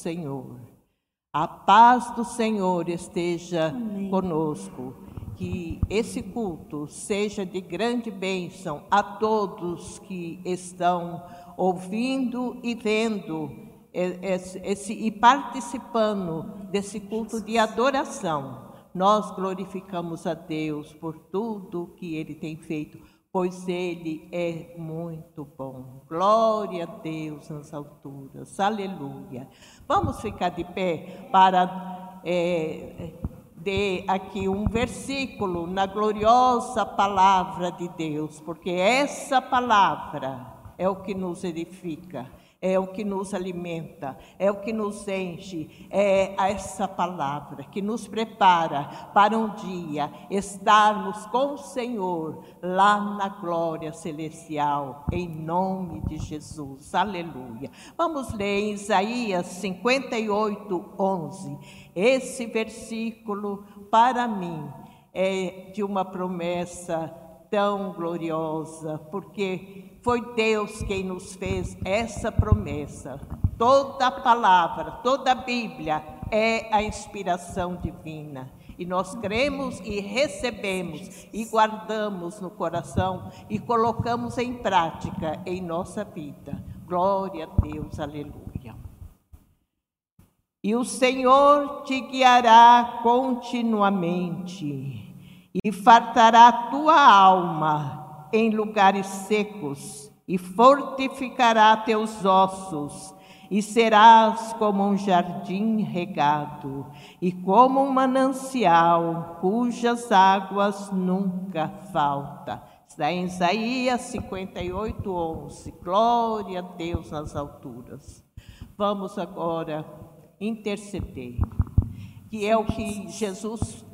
Senhor. A paz do Senhor esteja Amém. conosco. Que esse culto seja de grande bênção a todos que estão ouvindo e vendo esse, esse- e participando desse culto de adoração. Nós glorificamos a Deus por tudo que Ele tem feito, pois Ele é muito bom. Glória a Deus nas alturas. Aleluia. Vamos ficar de pé para é, de aqui um versículo na gloriosa palavra de Deus, porque essa palavra é o que nos edifica, é o que nos alimenta, é o que nos enche, é essa palavra que nos prepara para um dia estarmos com o Senhor lá na glória celestial, em nome de Jesus. Aleluia. Vamos ler em Isaías 58, 11. Esse versículo, para mim, é de uma promessa tão gloriosa, porque foi Deus quem nos fez essa promessa. Toda palavra, toda Bíblia é a inspiração divina. E nós cremos e recebemos e guardamos no coração e colocamos em prática em nossa vida. Glória a Deus, aleluia. E o Senhor te guiará continuamente e fartará a tua alma em lugares secos e fortificará teus ossos e serás como um jardim regado e como um manancial cujas águas nunca faltam. Está em Isaías 58, 11. Glória a Deus nas alturas. Vamos agora interceder, que é o que Jesus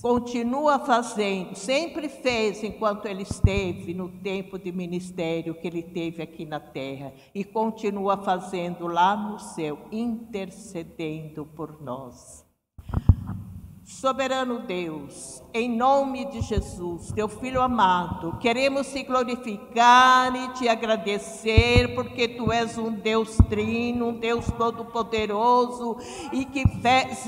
continua fazendo, sempre fez enquanto ele esteve no tempo de ministério que ele teve aqui na terra e continua fazendo lá no céu, intercedendo por nós. Soberano Deus, em nome de Jesus, teu filho amado, queremos te glorificar e te agradecer, porque tu és um Deus trino, um Deus todo-poderoso e que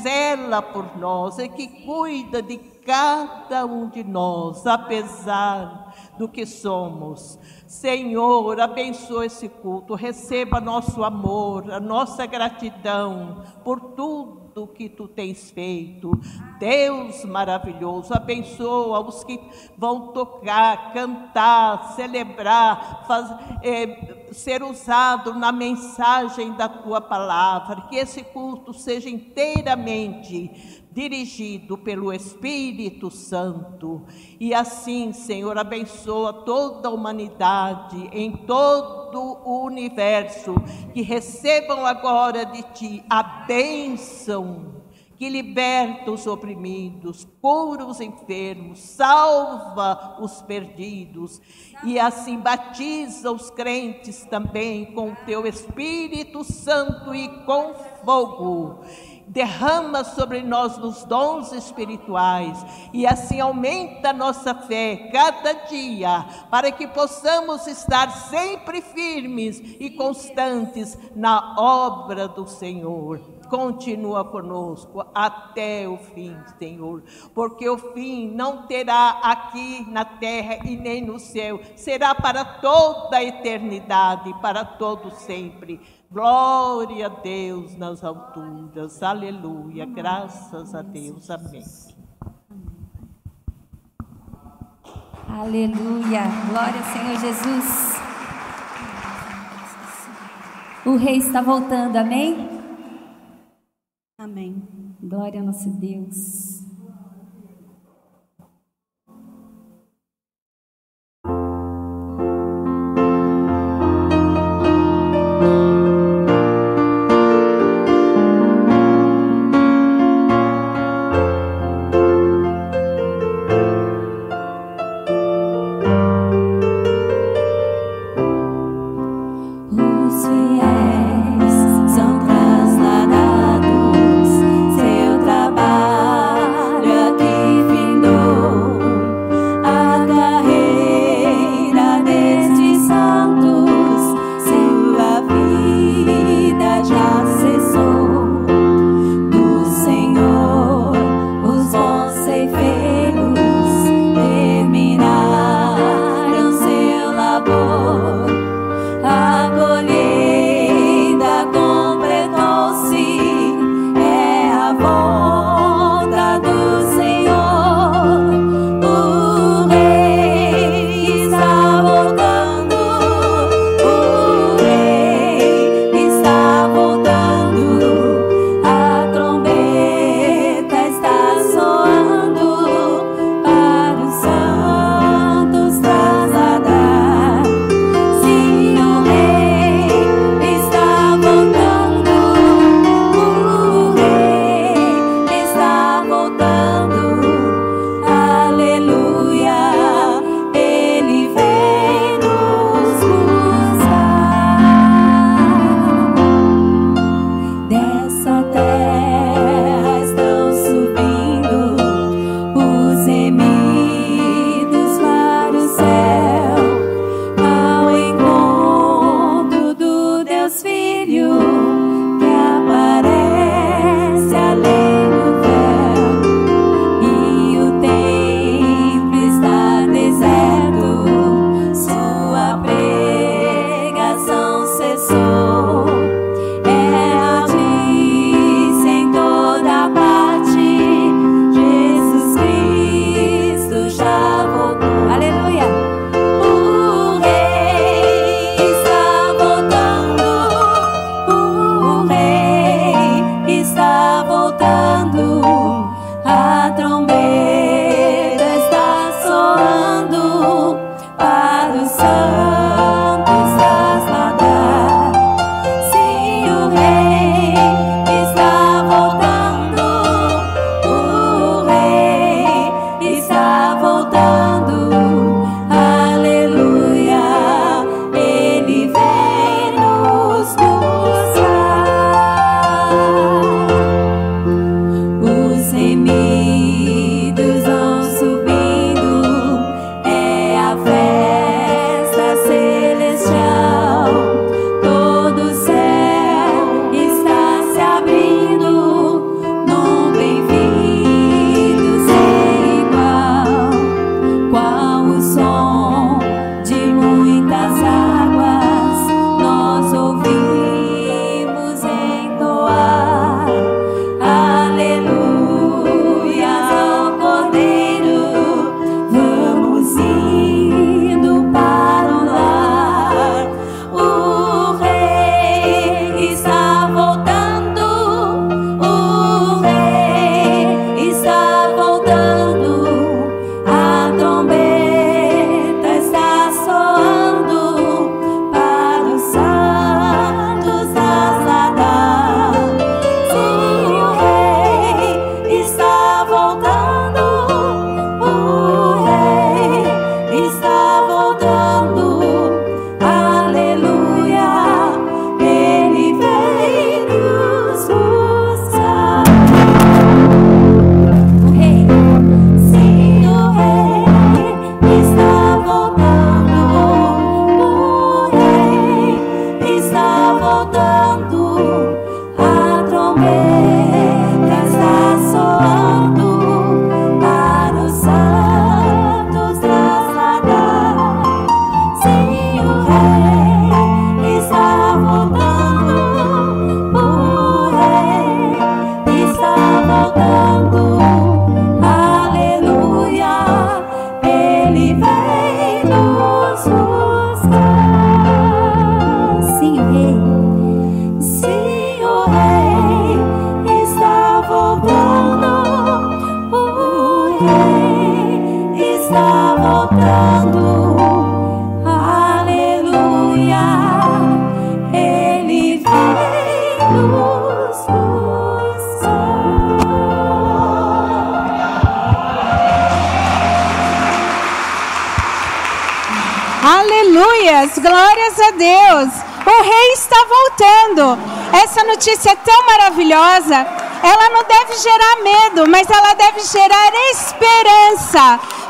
zela por nós e que cuida de cada um de nós, apesar do que somos. Senhor, abençoa esse culto, receba nosso amor, a nossa gratidão por tudo que tu tens feito. Deus maravilhoso, abençoa os que vão tocar, cantar, celebrar, faz- eh, ser usado na mensagem da tua palavra. Que esse culto seja inteiramente dirigido pelo Espírito Santo. E assim, Senhor, abençoa toda a humanidade em todo o universo, que recebam agora de ti a bênção que liberta os oprimidos, cura os enfermos, salva os perdidos e assim batiza os crentes também com o teu Espírito Santo e com fogo derrama sobre nós os dons espirituais e assim aumenta nossa fé cada dia, para que possamos estar sempre firmes e constantes na obra do Senhor. Continua conosco até o fim, Senhor, porque o fim não terá aqui na terra e nem no céu, será para toda a eternidade, para todo sempre. Glória a Deus nas alturas. Aleluia. Graças a Deus. Amém. Aleluia. Glória ao Senhor Jesus. O rei está voltando. Amém? Amém. Glória ao nosso Deus.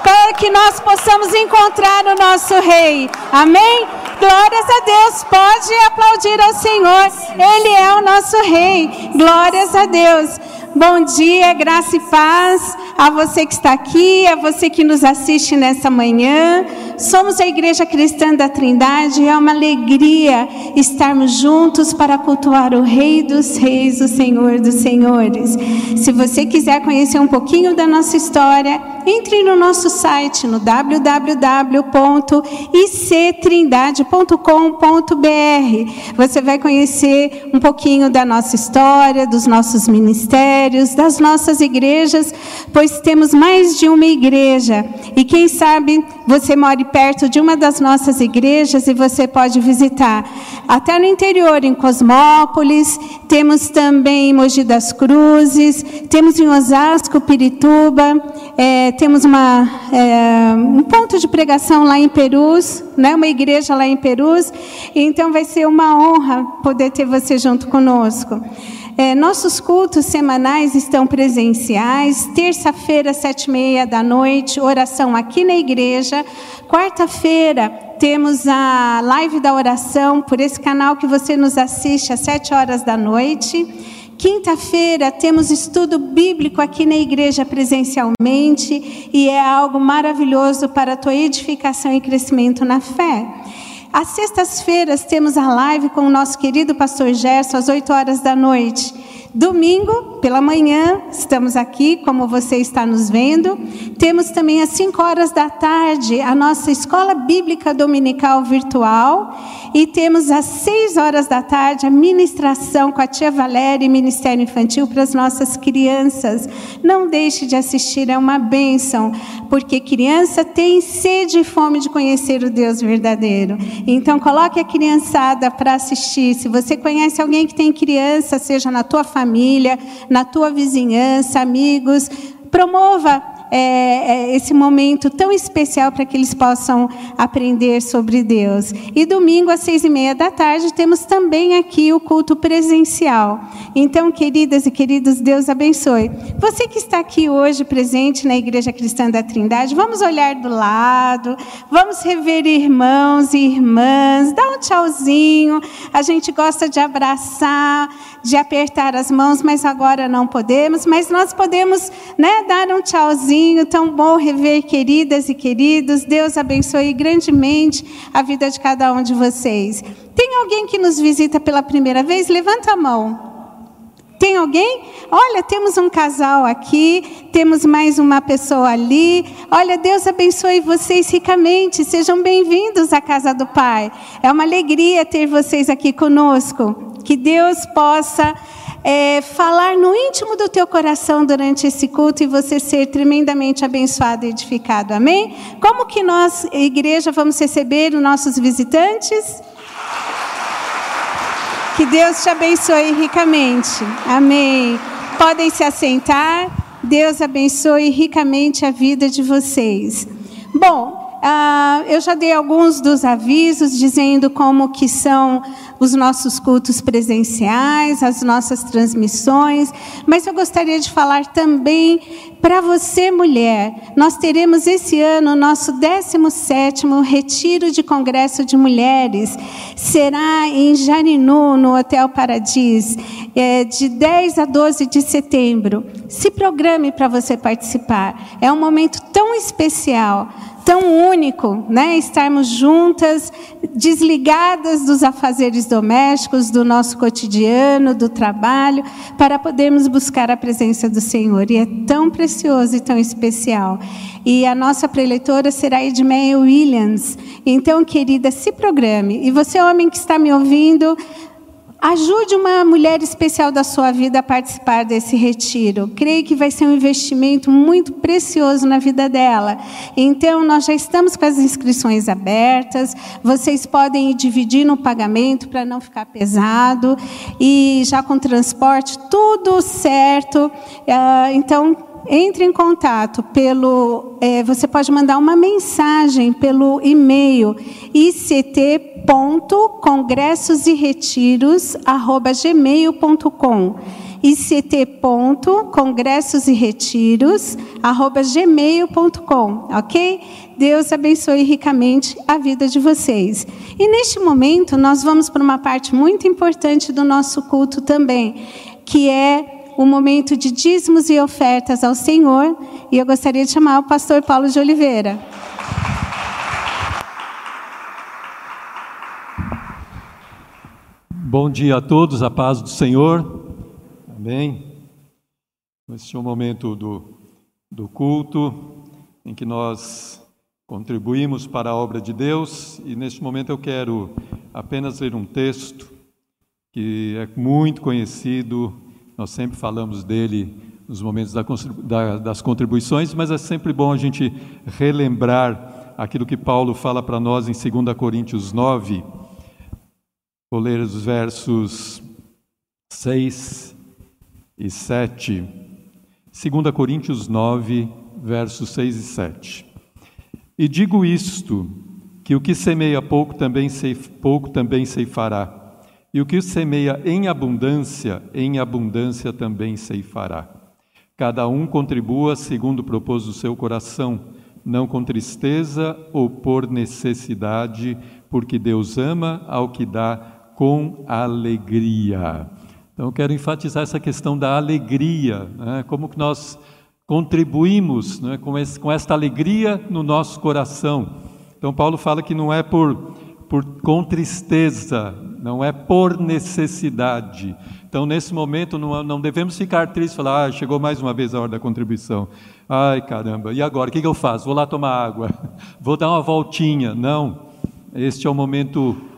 Para que nós possamos encontrar o nosso rei. Amém? Glórias a Deus. Pode aplaudir ao Senhor. Ele é o nosso rei. Glórias a Deus. Bom dia, graça e paz a você que está aqui, a você que nos assiste nessa manhã. Somos a Igreja Cristã da Trindade e é uma alegria estarmos juntos para cultuar o Rei dos Reis, o Senhor dos Senhores. Se você quiser conhecer um pouquinho da nossa história, entre no nosso site no www.ictrindade.com.br. Você vai conhecer um pouquinho da nossa história, dos nossos ministérios, das nossas igrejas, pois temos mais de uma igreja. E quem sabe você mora perto de uma das nossas igrejas e você pode visitar. Até no interior, em Cosmópolis, temos também em Mogi das Cruzes, temos em Osasco, Pirituba, é, temos uma, é, um ponto de pregação lá em Perus, né, uma igreja lá em Perus. Então vai ser uma honra poder ter você junto conosco. É, nossos cultos semanais estão presenciais. Terça-feira, sete e meia da noite, oração aqui na igreja. Quarta-feira, temos a live da oração por esse canal que você nos assiste às sete horas da noite. Quinta-feira temos estudo bíblico aqui na igreja presencialmente e é algo maravilhoso para a tua edificação e crescimento na fé. Às sextas-feiras temos a live com o nosso querido pastor Gerson às 8 horas da noite. Domingo, pela manhã, estamos aqui, como você está nos vendo. Temos também às 5 horas da tarde a nossa escola bíblica dominical virtual. E temos às 6 horas da tarde a ministração com a tia Valéria e Ministério Infantil para as nossas crianças. Não deixe de assistir, é uma bênção, porque criança tem sede e fome de conhecer o Deus verdadeiro. Então, coloque a criançada para assistir. Se você conhece alguém que tem criança, seja na tua família, família, na tua vizinhança, amigos. Promova é, é, esse momento tão especial para que eles possam aprender sobre Deus. E domingo, às seis e meia da tarde, temos também aqui o culto presencial. Então, queridas e queridos, Deus abençoe. Você que está aqui hoje presente na Igreja Cristã da Trindade, vamos olhar do lado, vamos rever irmãos e irmãs, dá um tchauzinho. A gente gosta de abraçar, de apertar as mãos, mas agora não podemos. Mas nós podemos né, dar um tchauzinho tão bom rever queridas e queridos. Deus abençoe grandemente a vida de cada um de vocês. Tem alguém que nos visita pela primeira vez? Levanta a mão. Tem alguém? Olha, temos um casal aqui, temos mais uma pessoa ali. Olha, Deus abençoe vocês ricamente. Sejam bem-vindos à casa do Pai. É uma alegria ter vocês aqui conosco. Que Deus possa é, falar no íntimo do teu coração durante esse culto e você ser tremendamente abençoado e edificado. Amém? Como que nós, igreja, vamos receber os nossos visitantes? Que Deus te abençoe ricamente. Amém. Podem se assentar. Deus abençoe ricamente a vida de vocês. Bom, ah, eu já dei alguns dos avisos dizendo como que são os nossos cultos presenciais, as nossas transmissões, mas eu gostaria de falar também para você, mulher. Nós teremos esse ano o nosso 17º Retiro de Congresso de Mulheres. Será em Jarinu, no Hotel Paradis, é, de 10 a 12 de setembro. Se programe para você participar. É um momento tão especial tão único, né? Estarmos juntas, desligadas dos afazeres domésticos, do nosso cotidiano, do trabalho, para podermos buscar a presença do Senhor. E é tão precioso e tão especial. E a nossa preleitora será Edmeia Williams. Então, querida, se programe. E você, homem que está me ouvindo, Ajude uma mulher especial da sua vida a participar desse retiro. Creio que vai ser um investimento muito precioso na vida dela. Então, nós já estamos com as inscrições abertas. Vocês podem ir dividir no pagamento para não ficar pesado. E já com transporte, tudo certo. Ah, então, entre em contato pelo. É, você pode mandar uma mensagem pelo e-mail ict.congressoseretiros@gmail.com ict.congressoseretiros@gmail.com, ok? Deus abençoe ricamente a vida de vocês. E neste momento nós vamos para uma parte muito importante do nosso culto também, que é o momento de dízimos e ofertas ao Senhor, e eu gostaria de chamar o pastor Paulo de Oliveira. Bom dia a todos, a paz do Senhor. Amém. Este é o momento do, do culto em que nós contribuímos para a obra de Deus e neste momento eu quero apenas ler um texto que é muito conhecido, nós sempre falamos dele nos momentos da, da, das contribuições, mas é sempre bom a gente relembrar aquilo que Paulo fala para nós em 2 Coríntios 9. Vou ler os versos 6 e 7. 2 Coríntios 9, versos 6 e 7. E digo isto, que o que semeia pouco também, pouco também ceifará, e o que semeia em abundância, em abundância também ceifará. Cada um contribua segundo o propósito do seu coração, não com tristeza ou por necessidade, porque Deus ama ao que dá com alegria. Então, eu quero enfatizar essa questão da alegria, né? como que nós contribuímos né? com, esse, com esta alegria no nosso coração. Então, Paulo fala que não é por, por com tristeza, não é por necessidade. Então, nesse momento, não, não devemos ficar tristes falar: ah, chegou mais uma vez a hora da contribuição. Ai, caramba, e agora? O que, que eu faço? Vou lá tomar água, vou dar uma voltinha. Não, este é o momento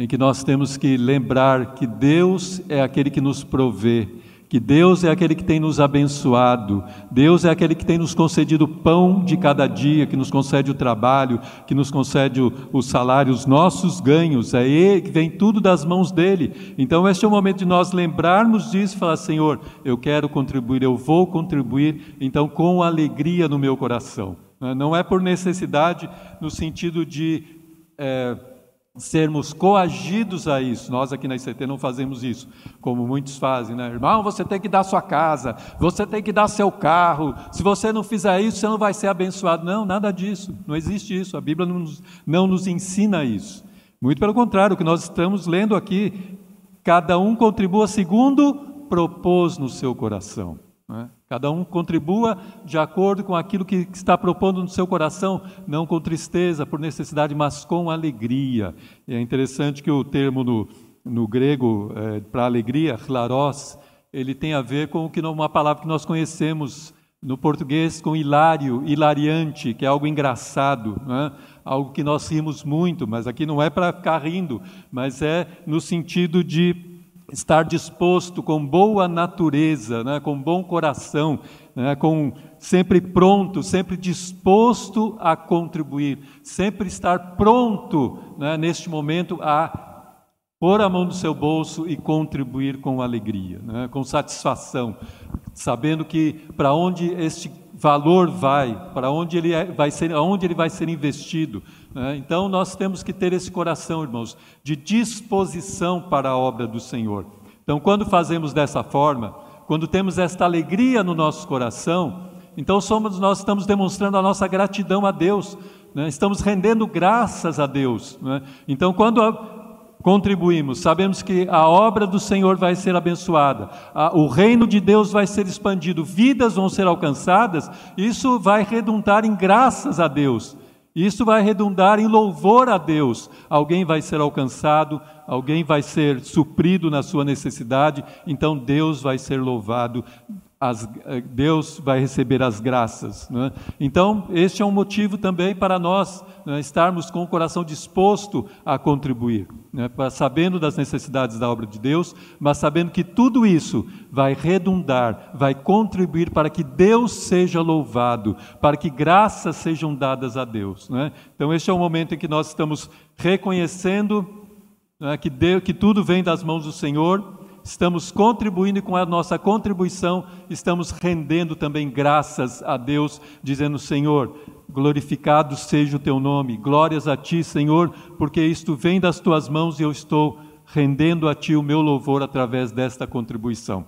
em que nós temos que lembrar que Deus é aquele que nos provê, que Deus é aquele que tem nos abençoado, Deus é aquele que tem nos concedido o pão de cada dia, que nos concede o trabalho, que nos concede o, o salário, os nossos ganhos, é Ele que vem tudo das mãos dele. Então, este é o momento de nós lembrarmos disso e falar: Senhor, eu quero contribuir, eu vou contribuir, então, com alegria no meu coração. Não é por necessidade, no sentido de. É, sermos coagidos a isso. Nós aqui na ICT não fazemos isso, como muitos fazem, né? Irmão, você tem que dar sua casa, você tem que dar seu carro. Se você não fizer isso, você não vai ser abençoado. Não, nada disso. Não existe isso. A Bíblia não nos, não nos ensina isso. Muito pelo contrário, o que nós estamos lendo aqui, cada um contribua segundo propôs no seu coração. Né? Cada um contribua de acordo com aquilo que está propondo no seu coração, não com tristeza, por necessidade, mas com alegria. E é interessante que o termo no, no grego é, para alegria, chlarós, ele tem a ver com que uma palavra que nós conhecemos no português com hilário, hilariante, que é algo engraçado, né? algo que nós rimos muito, mas aqui não é para ficar rindo, mas é no sentido de estar disposto com boa natureza, né, com bom coração, né, com sempre pronto, sempre disposto a contribuir, sempre estar pronto né, neste momento a pôr a mão no seu bolso e contribuir com alegria, né, com satisfação, sabendo que para onde este valor vai, para onde ele é, vai ser, aonde ele vai ser investido. Né? Então nós temos que ter esse coração, irmãos, de disposição para a obra do Senhor. Então, quando fazemos dessa forma, quando temos esta alegria no nosso coração, então somos nós estamos demonstrando a nossa gratidão a Deus, né? estamos rendendo graças a Deus. Né? Então, quando contribuímos, sabemos que a obra do Senhor vai ser abençoada, a, o reino de Deus vai ser expandido, vidas vão ser alcançadas, isso vai redundar em graças a Deus, isso vai redundar em louvor a Deus. Alguém vai ser alcançado, alguém vai ser suprido na sua necessidade, então Deus vai ser louvado as, eh, Deus vai receber as graças. Né? Então, este é um motivo também para nós né, estarmos com o coração disposto a contribuir, né, sabendo das necessidades da obra de Deus, mas sabendo que tudo isso vai redundar, vai contribuir para que Deus seja louvado, para que graças sejam dadas a Deus. Né? Então, este é o momento em que nós estamos reconhecendo né, que, Deus, que tudo vem das mãos do Senhor estamos contribuindo e com a nossa contribuição estamos rendendo também graças a Deus, dizendo: Senhor, glorificado seja o teu nome, glórias a ti, Senhor, porque isto vem das tuas mãos e eu estou rendendo a ti o meu louvor através desta contribuição.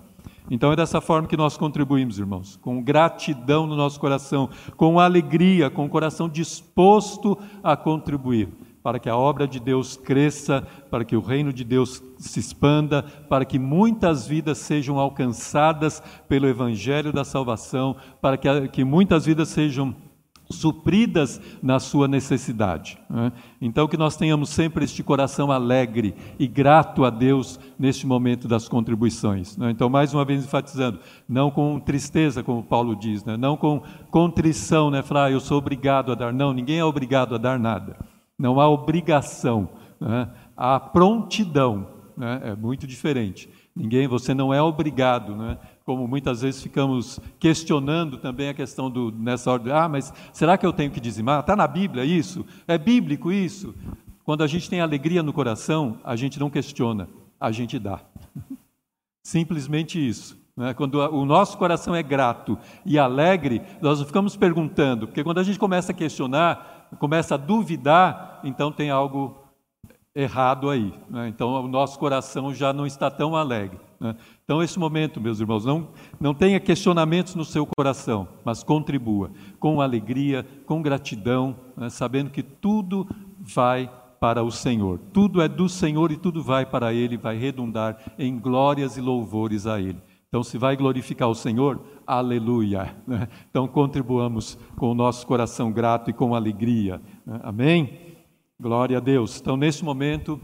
Então é dessa forma que nós contribuímos, irmãos, com gratidão no nosso coração, com alegria, com o coração disposto a contribuir, para que a obra de Deus cresça, para que o reino de Deus se expanda, para que muitas vidas sejam alcançadas pelo evangelho da salvação, para que, que muitas vidas sejam supridas na sua necessidade. Né? Então, que nós tenhamos sempre este coração alegre e grato a Deus neste momento das contribuições. Né? Então, mais uma vez enfatizando, não com tristeza, como Paulo diz, né? não com contrição, né? falar, ah, eu sou obrigado a dar. Não, ninguém é obrigado a dar nada. Não há obrigação, né? há prontidão, né? é muito diferente. Ninguém, você não é obrigado, né? como muitas vezes ficamos questionando também a questão do nessa ordem, ah, mas será que eu tenho que dizimar? Está na Bíblia isso? É bíblico isso? Quando a gente tem alegria no coração, a gente não questiona, a gente dá. Simplesmente isso. Né? Quando o nosso coração é grato e alegre, nós não ficamos perguntando, porque quando a gente começa a questionar, começa a duvidar, então tem algo errado aí. Né? Então o nosso coração já não está tão alegre. Né? Então, esse momento, meus irmãos, não, não tenha questionamentos no seu coração, mas contribua com alegria, com gratidão, né, sabendo que tudo vai para o Senhor. Tudo é do Senhor e tudo vai para Ele, vai redundar em glórias e louvores a Ele. Então, se vai glorificar o Senhor, aleluia. Né? Então, contribuamos com o nosso coração grato e com alegria. Né? Amém? Glória a Deus. Então, nesse momento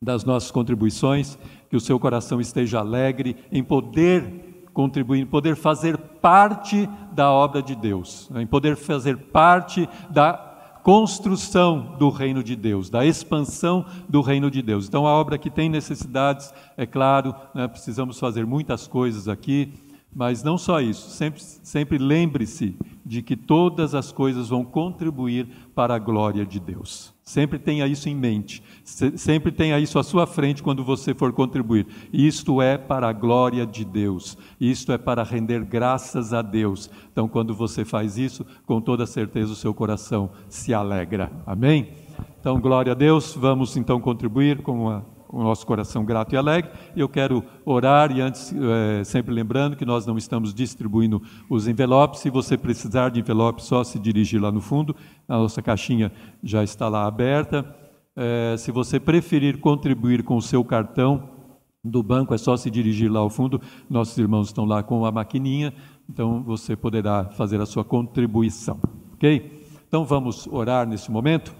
das nossas contribuições, que o seu coração esteja alegre em poder contribuir, em poder fazer parte da obra de Deus, né? em poder fazer parte da construção do reino de Deus, da expansão do reino de Deus. Então, a obra que tem necessidades, é claro, né? precisamos fazer muitas coisas aqui, mas não só isso, sempre, sempre lembre-se de que todas as coisas vão contribuir para a glória de Deus. Sempre tenha isso em mente, sempre tenha isso à sua frente quando você for contribuir. Isto é para a glória de Deus, isto é para render graças a Deus. Então, quando você faz isso, com toda certeza o seu coração se alegra. Amém? Então, glória a Deus, vamos então contribuir com a o nosso coração grato e alegre. Eu quero orar e antes, é, sempre lembrando que nós não estamos distribuindo os envelopes. Se você precisar de envelope, só se dirigir lá no fundo. A nossa caixinha já está lá aberta. É, se você preferir contribuir com o seu cartão do banco, é só se dirigir lá ao fundo. Nossos irmãos estão lá com a maquininha, então você poderá fazer a sua contribuição. Ok? Então vamos orar nesse momento.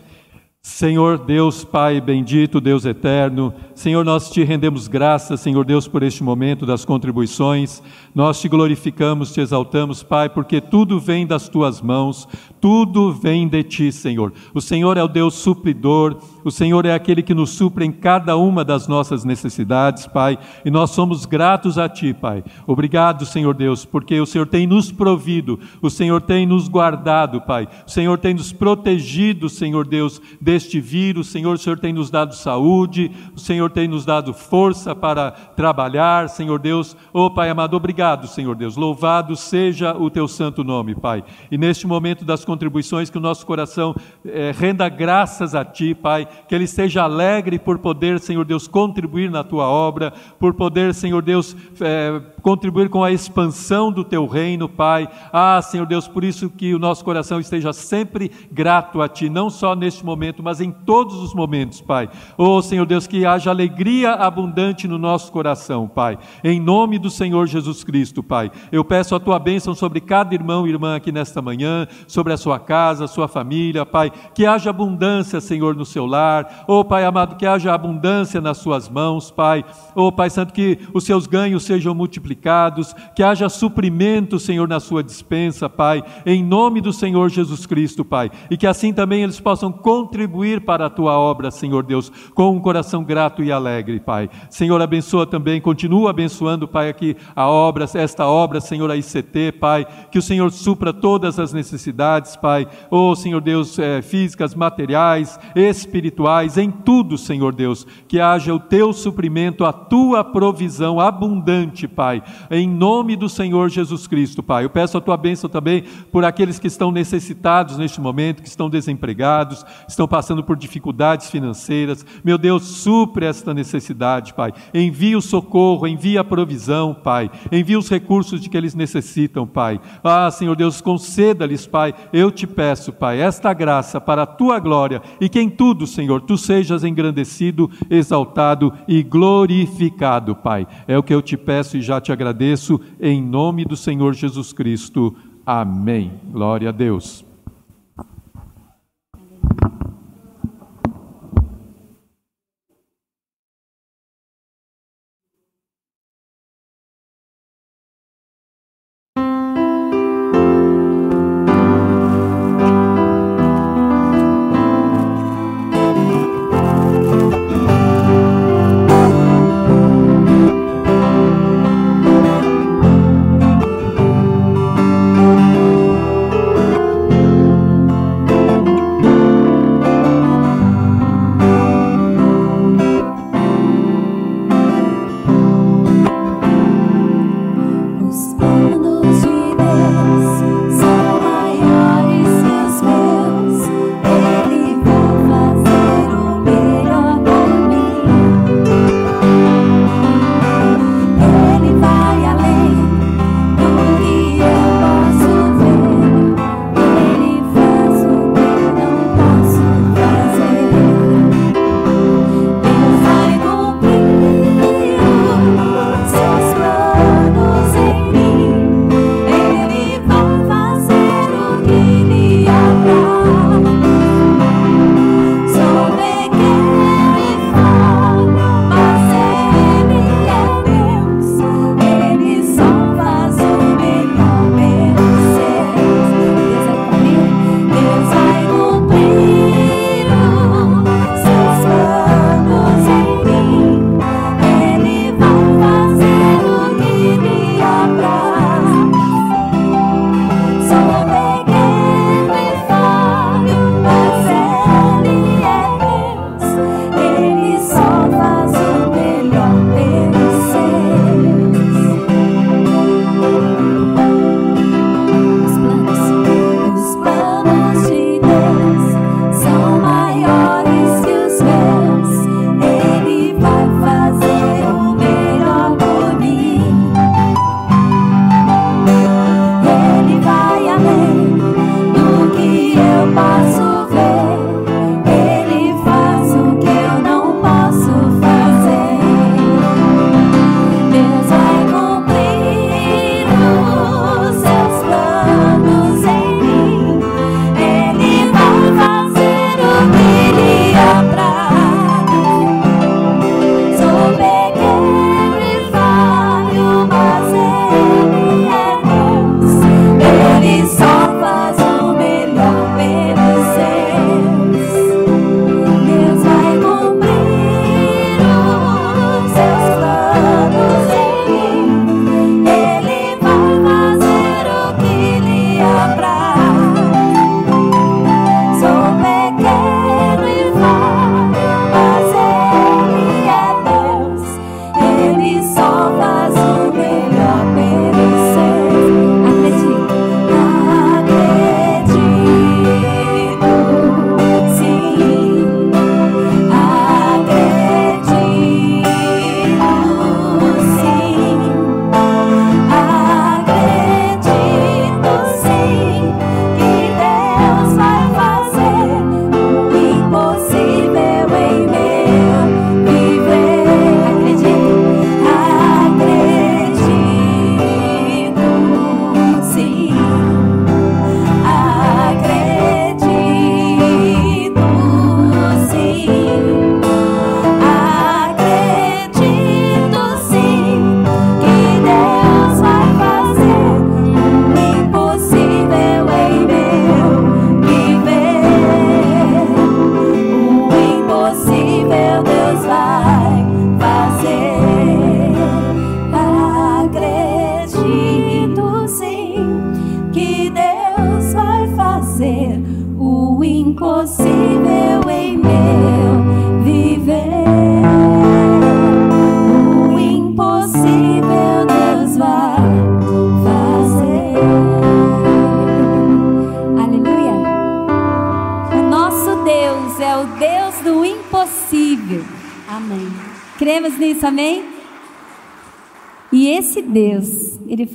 Senhor Deus Pai bendito, Deus eterno, Senhor, nós te rendemos graças, Senhor Deus, por este momento das contribuições. Nós te glorificamos, te exaltamos, Pai, porque tudo vem das tuas mãos, tudo vem de ti, Senhor. O Senhor é o Deus supridor, o Senhor é aquele que nos supre em cada uma das nossas necessidades, Pai, e nós somos gratos a ti, Pai. Obrigado, Senhor Deus, porque o Senhor tem nos provido, o Senhor tem nos guardado, Pai. O Senhor tem nos protegido, Senhor Deus, deste vírus, Senhor, o Senhor tem nos dado saúde, o Senhor tem nos dado força para trabalhar, Senhor Deus. Oh, Pai amado, obrigado, Senhor Deus. Louvado seja o teu santo nome, Pai. E neste momento das contribuições, que o nosso coração eh, renda graças a Ti, Pai, que ele esteja alegre por poder, Senhor Deus, contribuir na Tua obra, por poder, Senhor Deus, eh, contribuir com a expansão do Teu reino, Pai. Ah, Senhor Deus, por isso que o nosso coração esteja sempre grato a Ti, não só neste momento, mas em todos os momentos, Pai. Oh, Senhor Deus, que haja alegria abundante no nosso coração, Pai. Em nome do Senhor Jesus Cristo, Pai. Eu peço a Tua bênção sobre cada irmão e irmã aqui nesta manhã, sobre a sua casa, sua família, Pai. Que haja abundância, Senhor, no seu lar. Oh, Pai amado, que haja abundância nas suas mãos, Pai. Oh, Pai Santo, que os seus ganhos sejam multiplicados, que haja suprimento, Senhor, na sua dispensa, Pai. Em nome do Senhor Jesus Cristo, Pai. E que assim também eles possam contribuir para a tua obra, Senhor Deus, com um coração grato e alegre, Pai. Senhor, abençoa também, continua abençoando, Pai, aqui a obra, esta obra, Senhor, a ICT, Pai, que o Senhor supra todas as necessidades, Pai, oh, Senhor Deus, é, físicas, materiais, espirituais, espirituais, em tudo, Senhor Deus, que haja o teu suprimento, a tua provisão abundante, Pai, em nome do Senhor Jesus Cristo, Pai. Eu peço a tua bênção também por aqueles que estão necessitados neste momento, que estão desempregados, estão passando por dificuldades financeiras. Meu Deus, supre esta necessidade, Pai. Envia o socorro, envia a provisão, Pai. Envia os recursos de que eles necessitam, Pai. Ah, Senhor Deus, conceda-lhes, Pai. Eu te peço, Pai, esta graça para a tua glória e que em tudo, Senhor, tu sejas engrandecido, exaltado e glorificado, Pai. É o que eu te peço e já te agradeço, em nome do Senhor Jesus Cristo. Amém. Glória a Deus.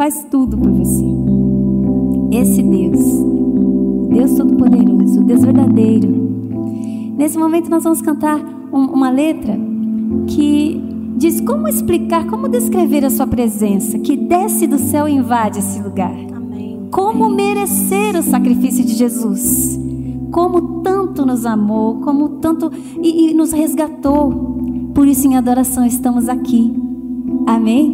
Faz tudo por você. Esse Deus, Deus Todo-Poderoso, Deus verdadeiro. Nesse momento nós vamos cantar um, uma letra que diz como explicar, como descrever a sua presença, que desce do céu e invade esse lugar. Amém. Como merecer o sacrifício de Jesus? Como tanto nos amou, como tanto e, e nos resgatou. Por isso, em adoração, estamos aqui. Amém?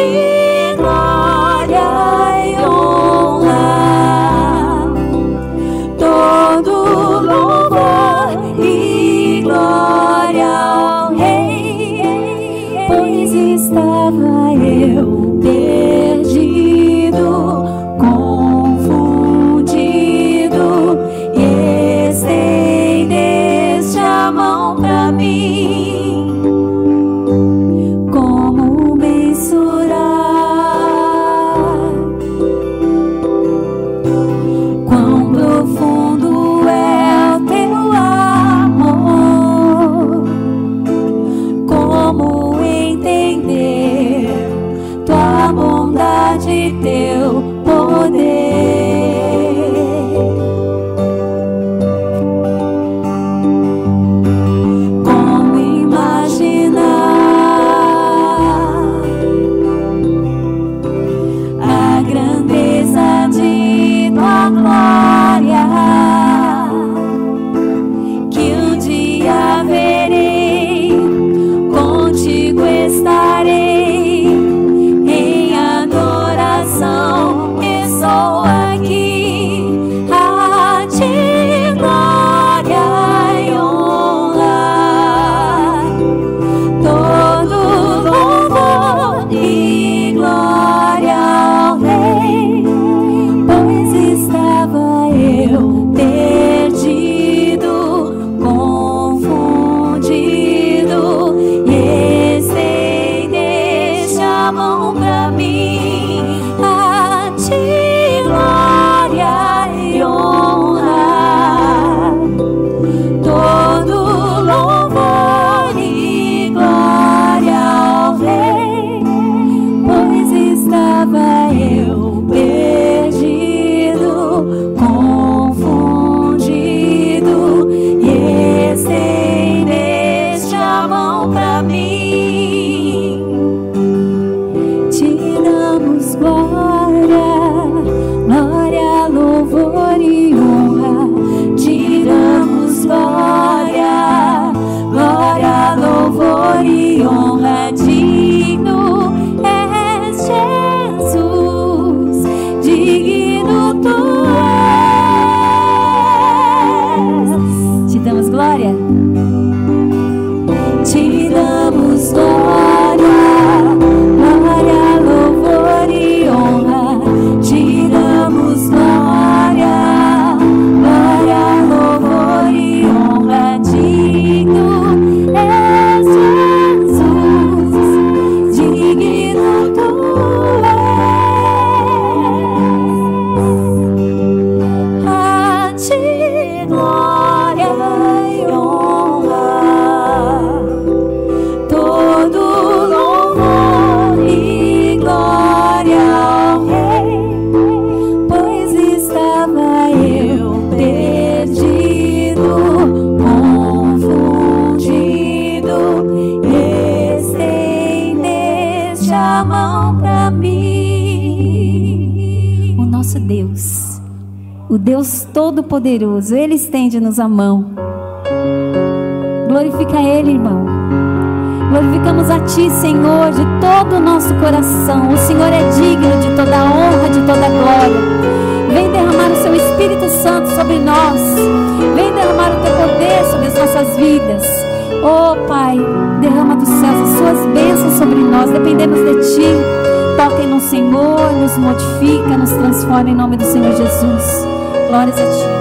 see a mão. Glorifica Ele, irmão. Glorificamos a Ti, Senhor, de todo o nosso coração. O Senhor é digno de toda honra, de toda glória. Vem derramar o Seu Espírito Santo sobre nós. Vem derramar o Teu poder sobre as nossas vidas. Oh, Pai, derrama dos céus as Suas bênçãos sobre nós. Dependemos de Ti. Toca no Senhor, nos modifica, nos transforma em nome do Senhor Jesus. Glórias a Ti.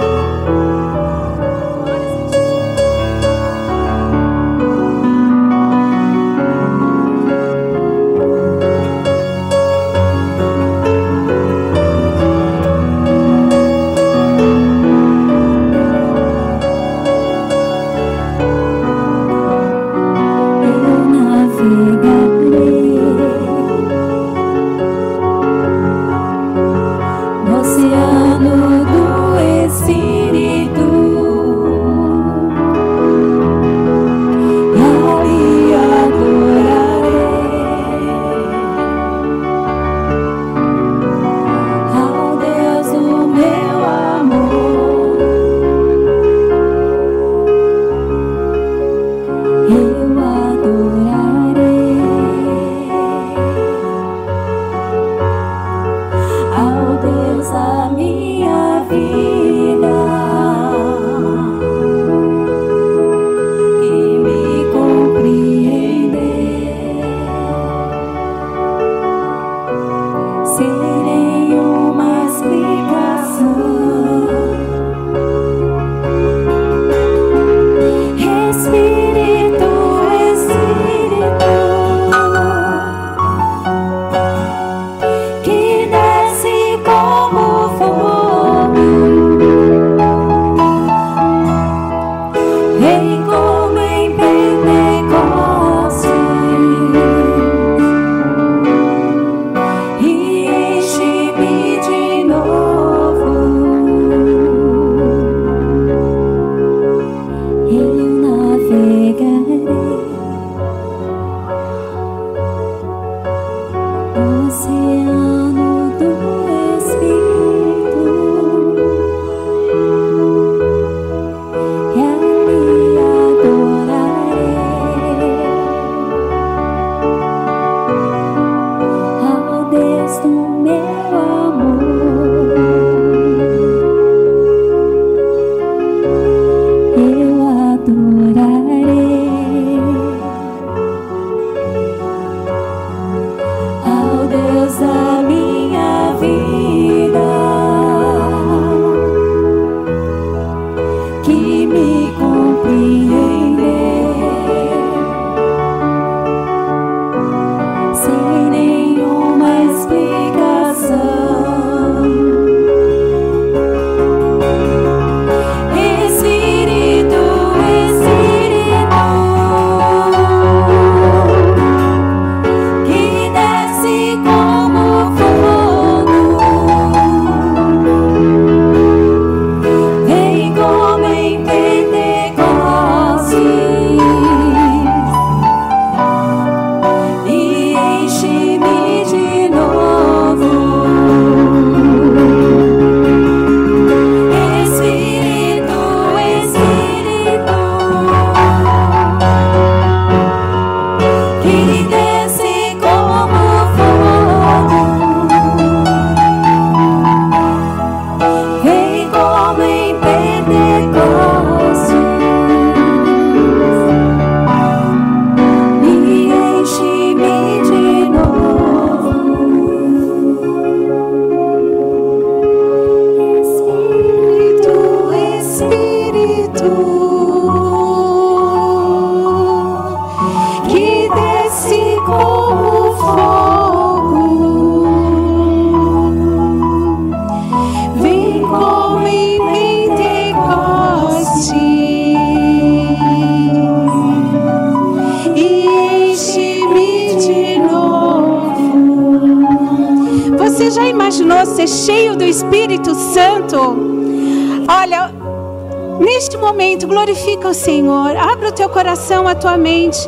Glorifica o Senhor. Abra o teu coração, a tua mente.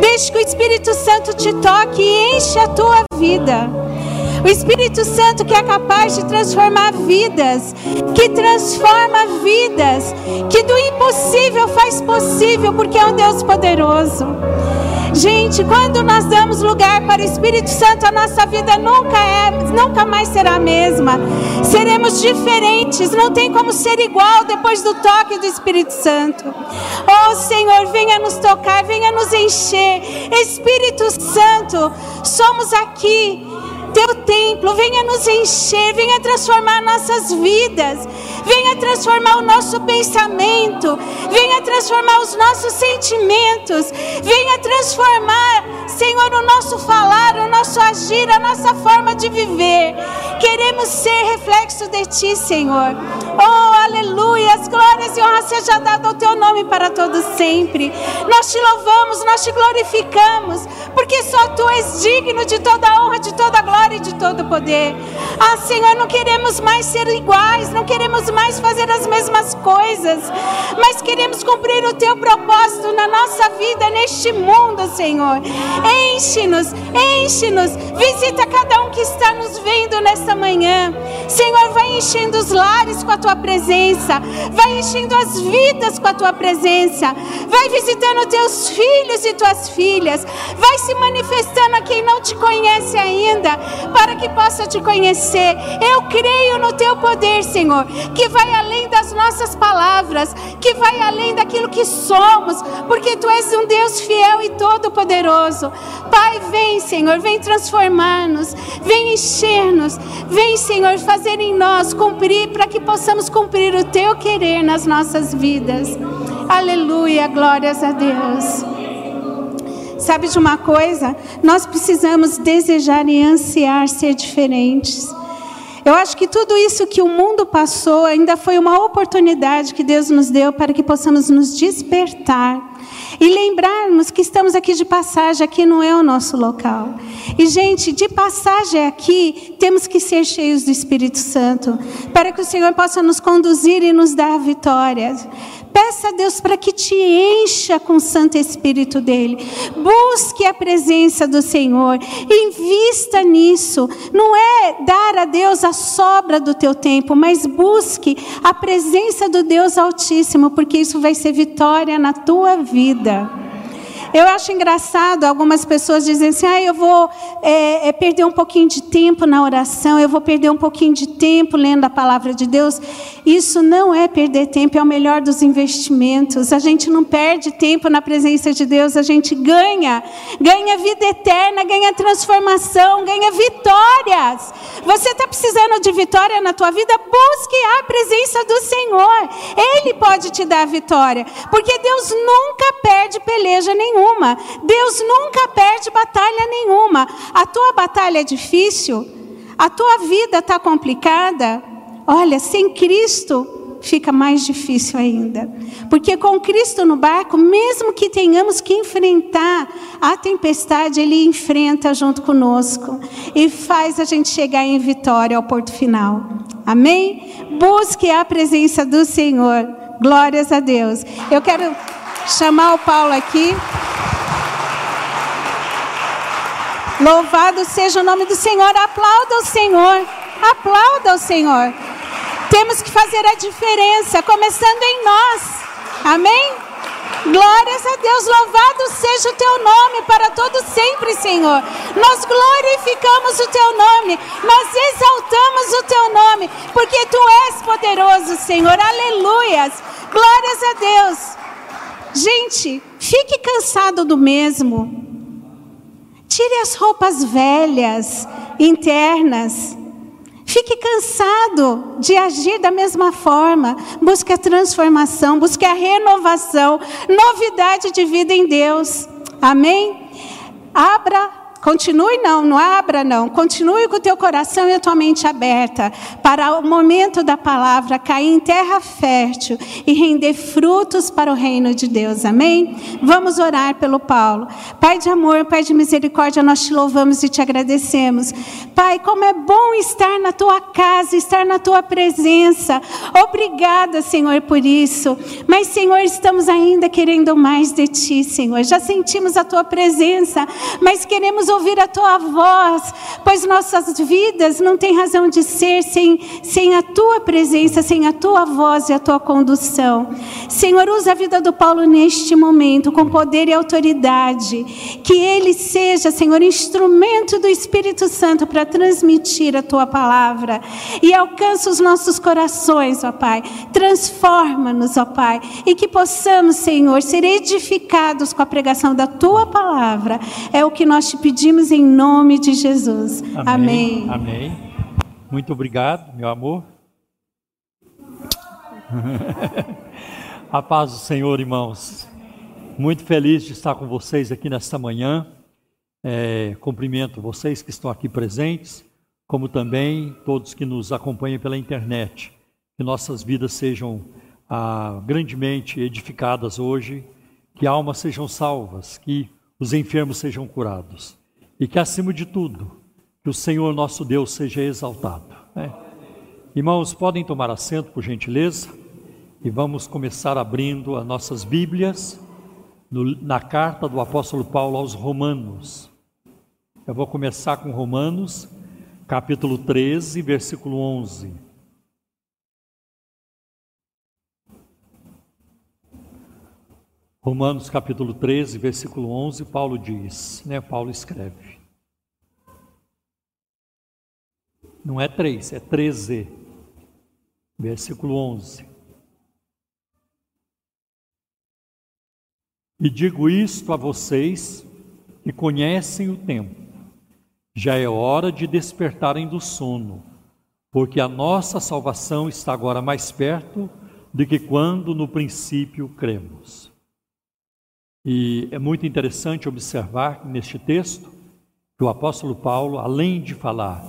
Deixe que o Espírito Santo te toque e enche a tua vida. O Espírito Santo que é capaz de transformar vidas, que transforma vidas, que do impossível faz possível, porque é um Deus poderoso. Gente, quando nós damos lugar para o Espírito Santo, a nossa vida nunca é, nunca mais será a mesma. Seremos diferentes, não tem como ser igual depois do toque do Espírito Santo. Oh, Senhor, venha nos tocar, venha nos encher. Espírito Santo, somos aqui teu templo, venha nos encher, venha transformar nossas vidas, venha transformar o nosso pensamento, venha transformar os nossos sentimentos, venha transformar, Senhor, o nosso falar, o nosso agir, a nossa forma de viver. Queremos ser reflexo de Ti, Senhor. Oh, aleluia, as glórias e honra seja dada ao Teu nome para todos sempre. Nós Te louvamos, nós Te glorificamos, porque só Tu és digno de toda honra, de toda glória e de todo poder. Ah, Senhor, não queremos mais ser iguais, não queremos mais fazer as mesmas coisas, mas queremos cumprir o Teu propósito na nossa vida, neste mundo, Senhor. Enche-nos, enche-nos, visita cada um que está nos vendo nesta manhã. Senhor, vai enchendo os lares com a Tua presença, vai enchendo as vidas com a Tua presença, vai visitando Teus filhos e Tuas filhas, vai se manifestando a quem não te conhece ainda, para que possa te conhecer. Eu creio no teu poder, Senhor, que vai além das nossas palavras, que vai além daquilo que somos, porque tu és um Deus fiel e todo-poderoso. Pai, vem, Senhor, vem transformar-nos, vem encher-nos, vem, Senhor, fazer em nós cumprir, para que possamos cumprir o teu querer nas nossas vidas. Aleluia, glórias a Deus. Sabe de uma coisa? Nós precisamos desejar e ansiar ser diferentes. Eu acho que tudo isso que o mundo passou ainda foi uma oportunidade que Deus nos deu para que possamos nos despertar e lembrarmos que estamos aqui de passagem, aqui não é o nosso local. E, gente, de passagem aqui, temos que ser cheios do Espírito Santo, para que o Senhor possa nos conduzir e nos dar a vitória. Peça a Deus para que te encha com o Santo Espírito dele. Busque a presença do Senhor. Invista nisso. Não é dar a Deus a sobra do teu tempo, mas busque a presença do Deus Altíssimo, porque isso vai ser vitória na tua vida. Eu acho engraçado, algumas pessoas dizem assim: ah, eu vou é, é, perder um pouquinho de tempo na oração, eu vou perder um pouquinho de tempo lendo a palavra de Deus. Isso não é perder tempo, é o melhor dos investimentos. A gente não perde tempo na presença de Deus, a gente ganha, ganha vida eterna, ganha transformação, ganha vitórias. Você está precisando de vitória na tua vida? Busque a presença do Senhor, Ele pode te dar vitória, porque Deus nunca perde peleja nenhuma nenhuma. Deus nunca perde batalha nenhuma. A tua batalha é difícil? A tua vida está complicada? Olha, sem Cristo fica mais difícil ainda. Porque com Cristo no barco, mesmo que tenhamos que enfrentar a tempestade, Ele enfrenta junto conosco e faz a gente chegar em vitória ao porto final. Amém? Busque a presença do Senhor. Glórias a Deus. Eu quero chamar o Paulo aqui. Louvado seja o nome do Senhor. Aplauda o Senhor. Aplauda o Senhor. Temos que fazer a diferença, começando em nós. Amém? Glórias a Deus, louvado seja o teu nome para todo sempre, Senhor. Nós glorificamos o teu nome, nós exaltamos o teu nome, porque tu és poderoso, Senhor. Aleluias. Glórias a Deus. Gente, fique cansado do mesmo. Tire as roupas velhas, internas. Fique cansado de agir da mesma forma. Busque a transformação, busque a renovação, novidade de vida em Deus. Amém? Abra Continue não, não abra não. Continue com o teu coração e a tua mente aberta para o momento da palavra cair em terra fértil e render frutos para o reino de Deus. Amém? Vamos orar pelo Paulo. Pai de amor, Pai de misericórdia, nós te louvamos e te agradecemos. Pai, como é bom estar na tua casa, estar na tua presença. Obrigada, Senhor, por isso. Mas, Senhor, estamos ainda querendo mais de ti, Senhor. Já sentimos a tua presença, mas queremos ouvir a tua voz, pois nossas vidas não têm razão de ser sem, sem a tua presença, sem a tua voz e a tua condução. Senhor, usa a vida do Paulo neste momento com poder e autoridade, que ele seja, Senhor, instrumento do Espírito Santo para transmitir a tua palavra e alcance os nossos corações, ó Pai. Transforma-nos, ó Pai, e que possamos, Senhor, ser edificados com a pregação da tua palavra. É o que nós te pedimos pedimos em nome de Jesus. Amém. Amém. Amém. Muito obrigado, meu amor. A paz do Senhor, irmãos. Muito feliz de estar com vocês aqui nesta manhã. É, cumprimento vocês que estão aqui presentes, como também todos que nos acompanham pela internet. Que nossas vidas sejam ah, grandemente edificadas hoje, que almas sejam salvas, que os enfermos sejam curados e que, acima de tudo, que o Senhor nosso Deus seja exaltado. Né? Irmãos, podem tomar assento, por gentileza, e vamos começar abrindo as nossas Bíblias no, na carta do apóstolo Paulo aos Romanos. Eu vou começar com Romanos, capítulo 13, versículo 11. Romanos capítulo 13, versículo 11, Paulo diz, né? Paulo escreve. Não é 3, é 13. Versículo 11. E digo isto a vocês que conhecem o tempo. Já é hora de despertarem do sono, porque a nossa salvação está agora mais perto do que quando no princípio cremos. E é muito interessante observar neste texto que o apóstolo Paulo, além de falar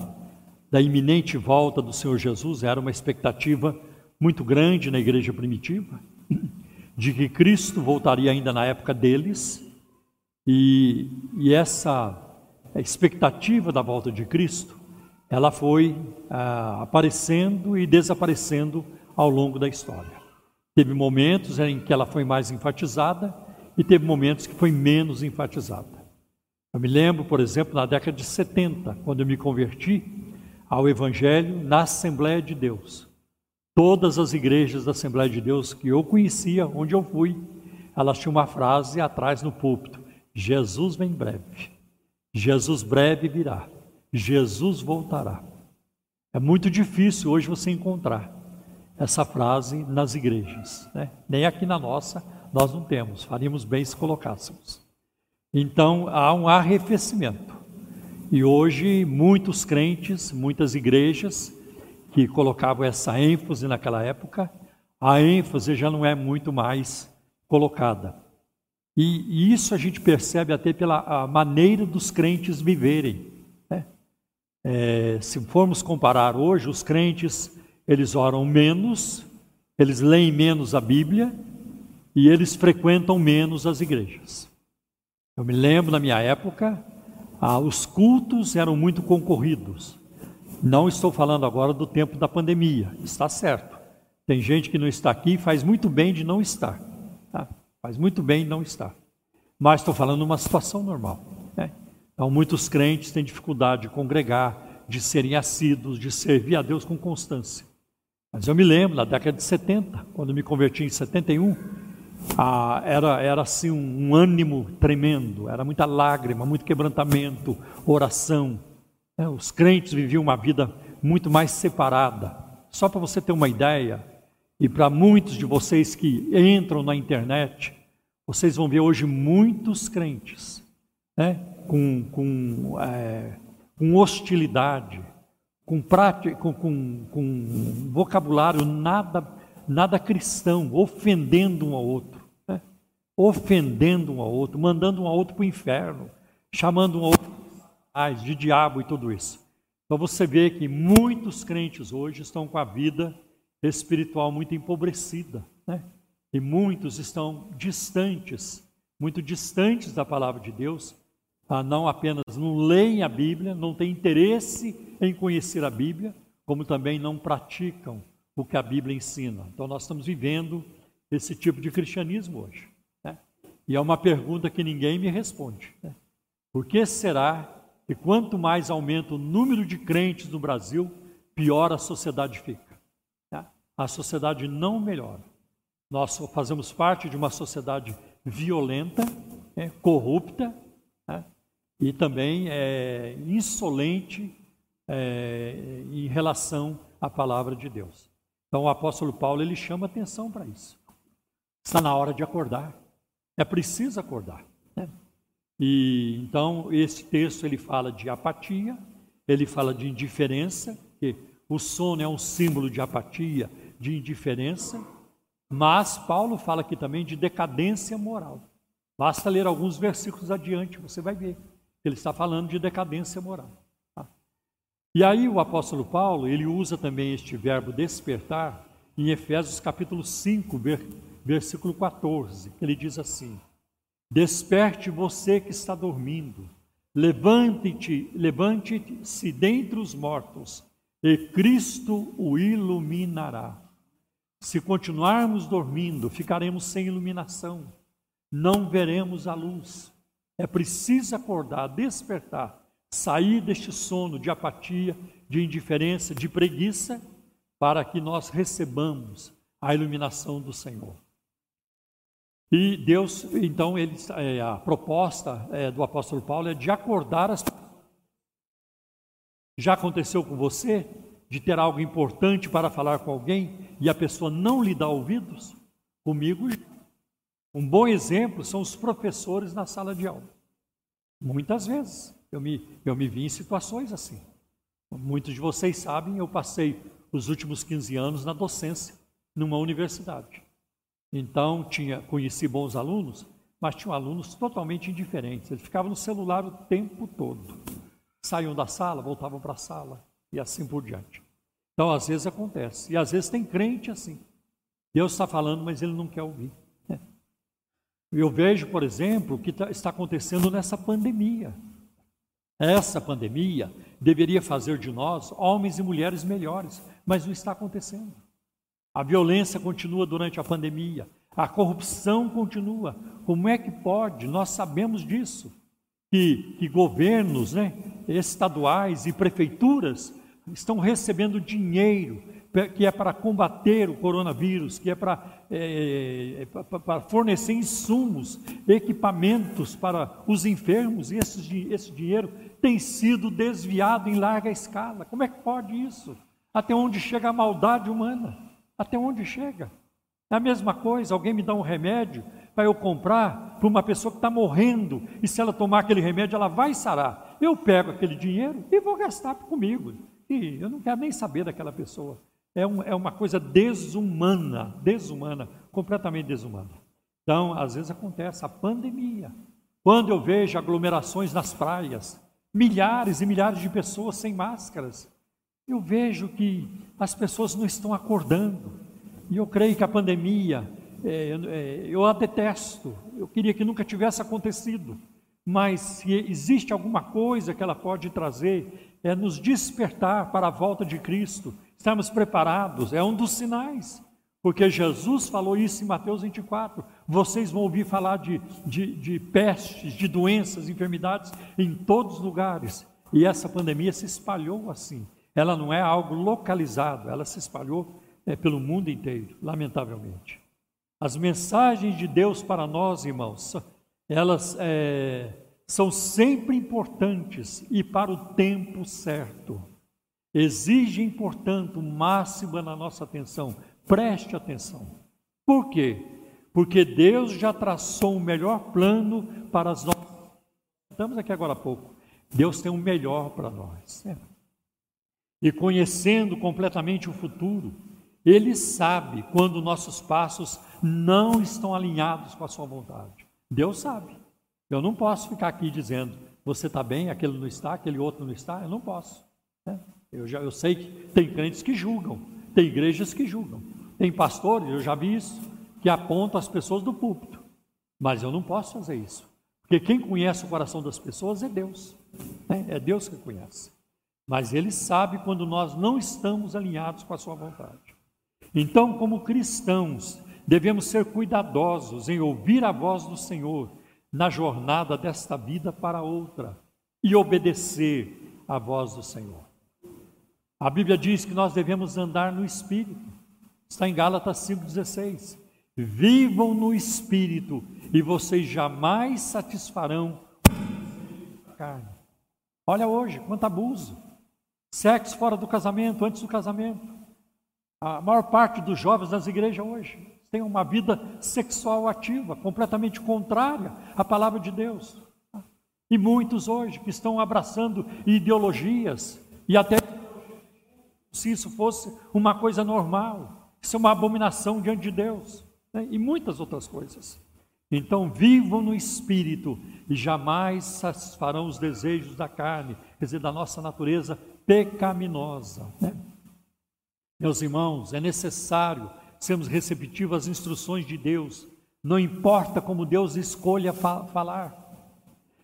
da iminente volta do Senhor Jesus, era uma expectativa muito grande na igreja primitiva, de que Cristo voltaria ainda na época deles, e, e essa expectativa da volta de Cristo, ela foi ah, aparecendo e desaparecendo ao longo da história. Teve momentos em que ela foi mais enfatizada, e teve momentos que foi menos enfatizada. Eu me lembro, por exemplo, na década de 70, quando eu me converti ao Evangelho na Assembleia de Deus. Todas as igrejas da Assembleia de Deus que eu conhecia, onde eu fui, elas tinham uma frase atrás no púlpito: Jesus vem breve. Jesus breve virá. Jesus voltará. É muito difícil hoje você encontrar essa frase nas igrejas, né? nem aqui na nossa, nós não temos, faríamos bem se colocássemos. Então há um arrefecimento. E hoje muitos crentes, muitas igrejas que colocavam essa ênfase naquela época, a ênfase já não é muito mais colocada. E, isso a gente percebe até pela maneira dos crentes viverem. Né? É, se formos comparar hoje, os crentes eles oram menos, eles leem menos a Bíblia e eles frequentam menos as igrejas. Eu me lembro na minha época, ah, os cultos eram muito concorridos. Não estou falando agora do tempo da pandemia, está certo. Tem gente que não está aqui e faz muito bem de não estar. Tá? Faz muito bem de não estar. Mas estou falando uma situação normal. Né? Então, muitos crentes têm dificuldade de congregar, de serem assíduos, de servir a Deus com constância. Mas eu me lembro, na década de 70, quando me converti em 71, ah, era, era assim um, um ânimo tremendo, era muita lágrima, muito quebrantamento, oração. É, os crentes viviam uma vida muito mais separada. Só para você ter uma ideia, e para muitos de vocês que entram na internet, vocês vão ver hoje muitos crentes né, com, com, é, com hostilidade, com, prática, com, com, com vocabulário nada nada cristão, ofendendo um ao outro, né? ofendendo um ao outro, mandando um ao outro para o inferno, chamando um ao outro de diabo e tudo isso. Então você vê que muitos crentes hoje estão com a vida espiritual muito empobrecida, né? E muitos estão distantes, muito distantes da palavra de Deus, ah, não apenas não leem a Bíblia, não têm interesse em conhecer a Bíblia, como também não praticam o que a Bíblia ensina. Então nós estamos vivendo esse tipo de cristianismo hoje. Né? E é uma pergunta que ninguém me responde. Né? Por que será que quanto mais aumenta o número de crentes no Brasil, pior a sociedade fica? Né? A sociedade não melhora. Nós fazemos parte de uma sociedade violenta, né? corrupta né? e também é, insolente é, em relação à palavra de Deus. Então o apóstolo Paulo ele chama atenção para isso. Está na hora de acordar. É preciso acordar. Né? E então esse texto ele fala de apatia, ele fala de indiferença, que o sono é um símbolo de apatia, de indiferença, mas Paulo fala aqui também de decadência moral. Basta ler alguns versículos adiante, você vai ver. Ele está falando de decadência moral. E aí o apóstolo Paulo, ele usa também este verbo despertar em Efésios capítulo 5, versículo 14. Ele diz assim: Desperte você que está dormindo, levante-te, levante-se dentre os mortos, e Cristo o iluminará. Se continuarmos dormindo, ficaremos sem iluminação, não veremos a luz. É preciso acordar, despertar, sair deste sono de apatia, de indiferença, de preguiça, para que nós recebamos a iluminação do Senhor. E Deus, então, ele, é, a proposta é, do apóstolo Paulo é de acordar as Já aconteceu com você de ter algo importante para falar com alguém e a pessoa não lhe dá ouvidos? Comigo, um bom exemplo são os professores na sala de aula. Muitas vezes eu me, eu me vi em situações assim. Muitos de vocês sabem, eu passei os últimos 15 anos na docência numa universidade. Então, tinha, conheci bons alunos, mas tinham alunos totalmente indiferentes. Eles ficavam no celular o tempo todo. Saíam da sala, voltavam para a sala e assim por diante. Então, às vezes acontece. E às vezes tem crente assim. Deus está falando, mas ele não quer ouvir. Eu vejo, por exemplo, o que tá, está acontecendo nessa pandemia. Essa pandemia deveria fazer de nós homens e mulheres melhores, mas não está acontecendo. A violência continua durante a pandemia, a corrupção continua. Como é que pode? Nós sabemos disso. Que, que governos né, estaduais e prefeituras estão recebendo dinheiro que é para combater o coronavírus, que é para, é, é, para fornecer insumos, equipamentos para os enfermos, e esse, esse dinheiro tem sido desviado em larga escala. Como é que pode isso? Até onde chega a maldade humana? Até onde chega? É a mesma coisa, alguém me dá um remédio para eu comprar para uma pessoa que está morrendo, e se ela tomar aquele remédio, ela vai sarar. Eu pego aquele dinheiro e vou gastar comigo. E eu não quero nem saber daquela pessoa. É, um, é uma coisa desumana, desumana, completamente desumana. Então, às vezes acontece a pandemia. Quando eu vejo aglomerações nas praias, milhares e milhares de pessoas sem máscaras, eu vejo que as pessoas não estão acordando. E eu creio que a pandemia, é, é, eu a detesto, eu queria que nunca tivesse acontecido. Mas se existe alguma coisa que ela pode trazer, é nos despertar para a volta de Cristo, estamos preparados, é um dos sinais. Porque Jesus falou isso em Mateus 24. Vocês vão ouvir falar de, de, de pestes, de doenças, enfermidades em todos os lugares. E essa pandemia se espalhou assim. Ela não é algo localizado, ela se espalhou é, pelo mundo inteiro, lamentavelmente. As mensagens de Deus para nós, irmãos, elas é, são sempre importantes e para o tempo certo. Exigem, portanto, máxima na nossa atenção. Preste atenção. Por quê? Porque Deus já traçou o melhor plano para as nossas. Estamos aqui agora há pouco. Deus tem o melhor para nós. E conhecendo completamente o futuro, ele sabe quando nossos passos não estão alinhados com a sua vontade. Deus sabe. Eu não posso ficar aqui dizendo, você está bem, aquele não está, aquele outro não está, eu não posso. Né? Eu, já, eu sei que tem crentes que julgam, tem igrejas que julgam, tem pastores, eu já vi isso, que apontam as pessoas do púlpito. Mas eu não posso fazer isso. Porque quem conhece o coração das pessoas é Deus. Né? É Deus que conhece. Mas Ele sabe quando nós não estamos alinhados com a Sua vontade. Então, como cristãos, devemos ser cuidadosos em ouvir a voz do Senhor na jornada desta vida para outra e obedecer à voz do Senhor. A Bíblia diz que nós devemos andar no Espírito. Está em Gálatas 5,16. Vivam no Espírito e vocês jamais satisfarão a carne. Olha hoje, quanto abuso. Sexo fora do casamento, antes do casamento. A maior parte dos jovens das igrejas hoje tem uma vida sexual ativa, completamente contrária à palavra de Deus. E muitos hoje que estão abraçando ideologias e até se isso fosse uma coisa normal, isso é uma abominação diante de Deus, né? e muitas outras coisas. Então vivam no espírito e jamais satisfarão os desejos da carne, quer dizer, da nossa natureza pecaminosa. Né? Meus irmãos, é necessário sermos receptivos às instruções de Deus, não importa como Deus escolha fa falar.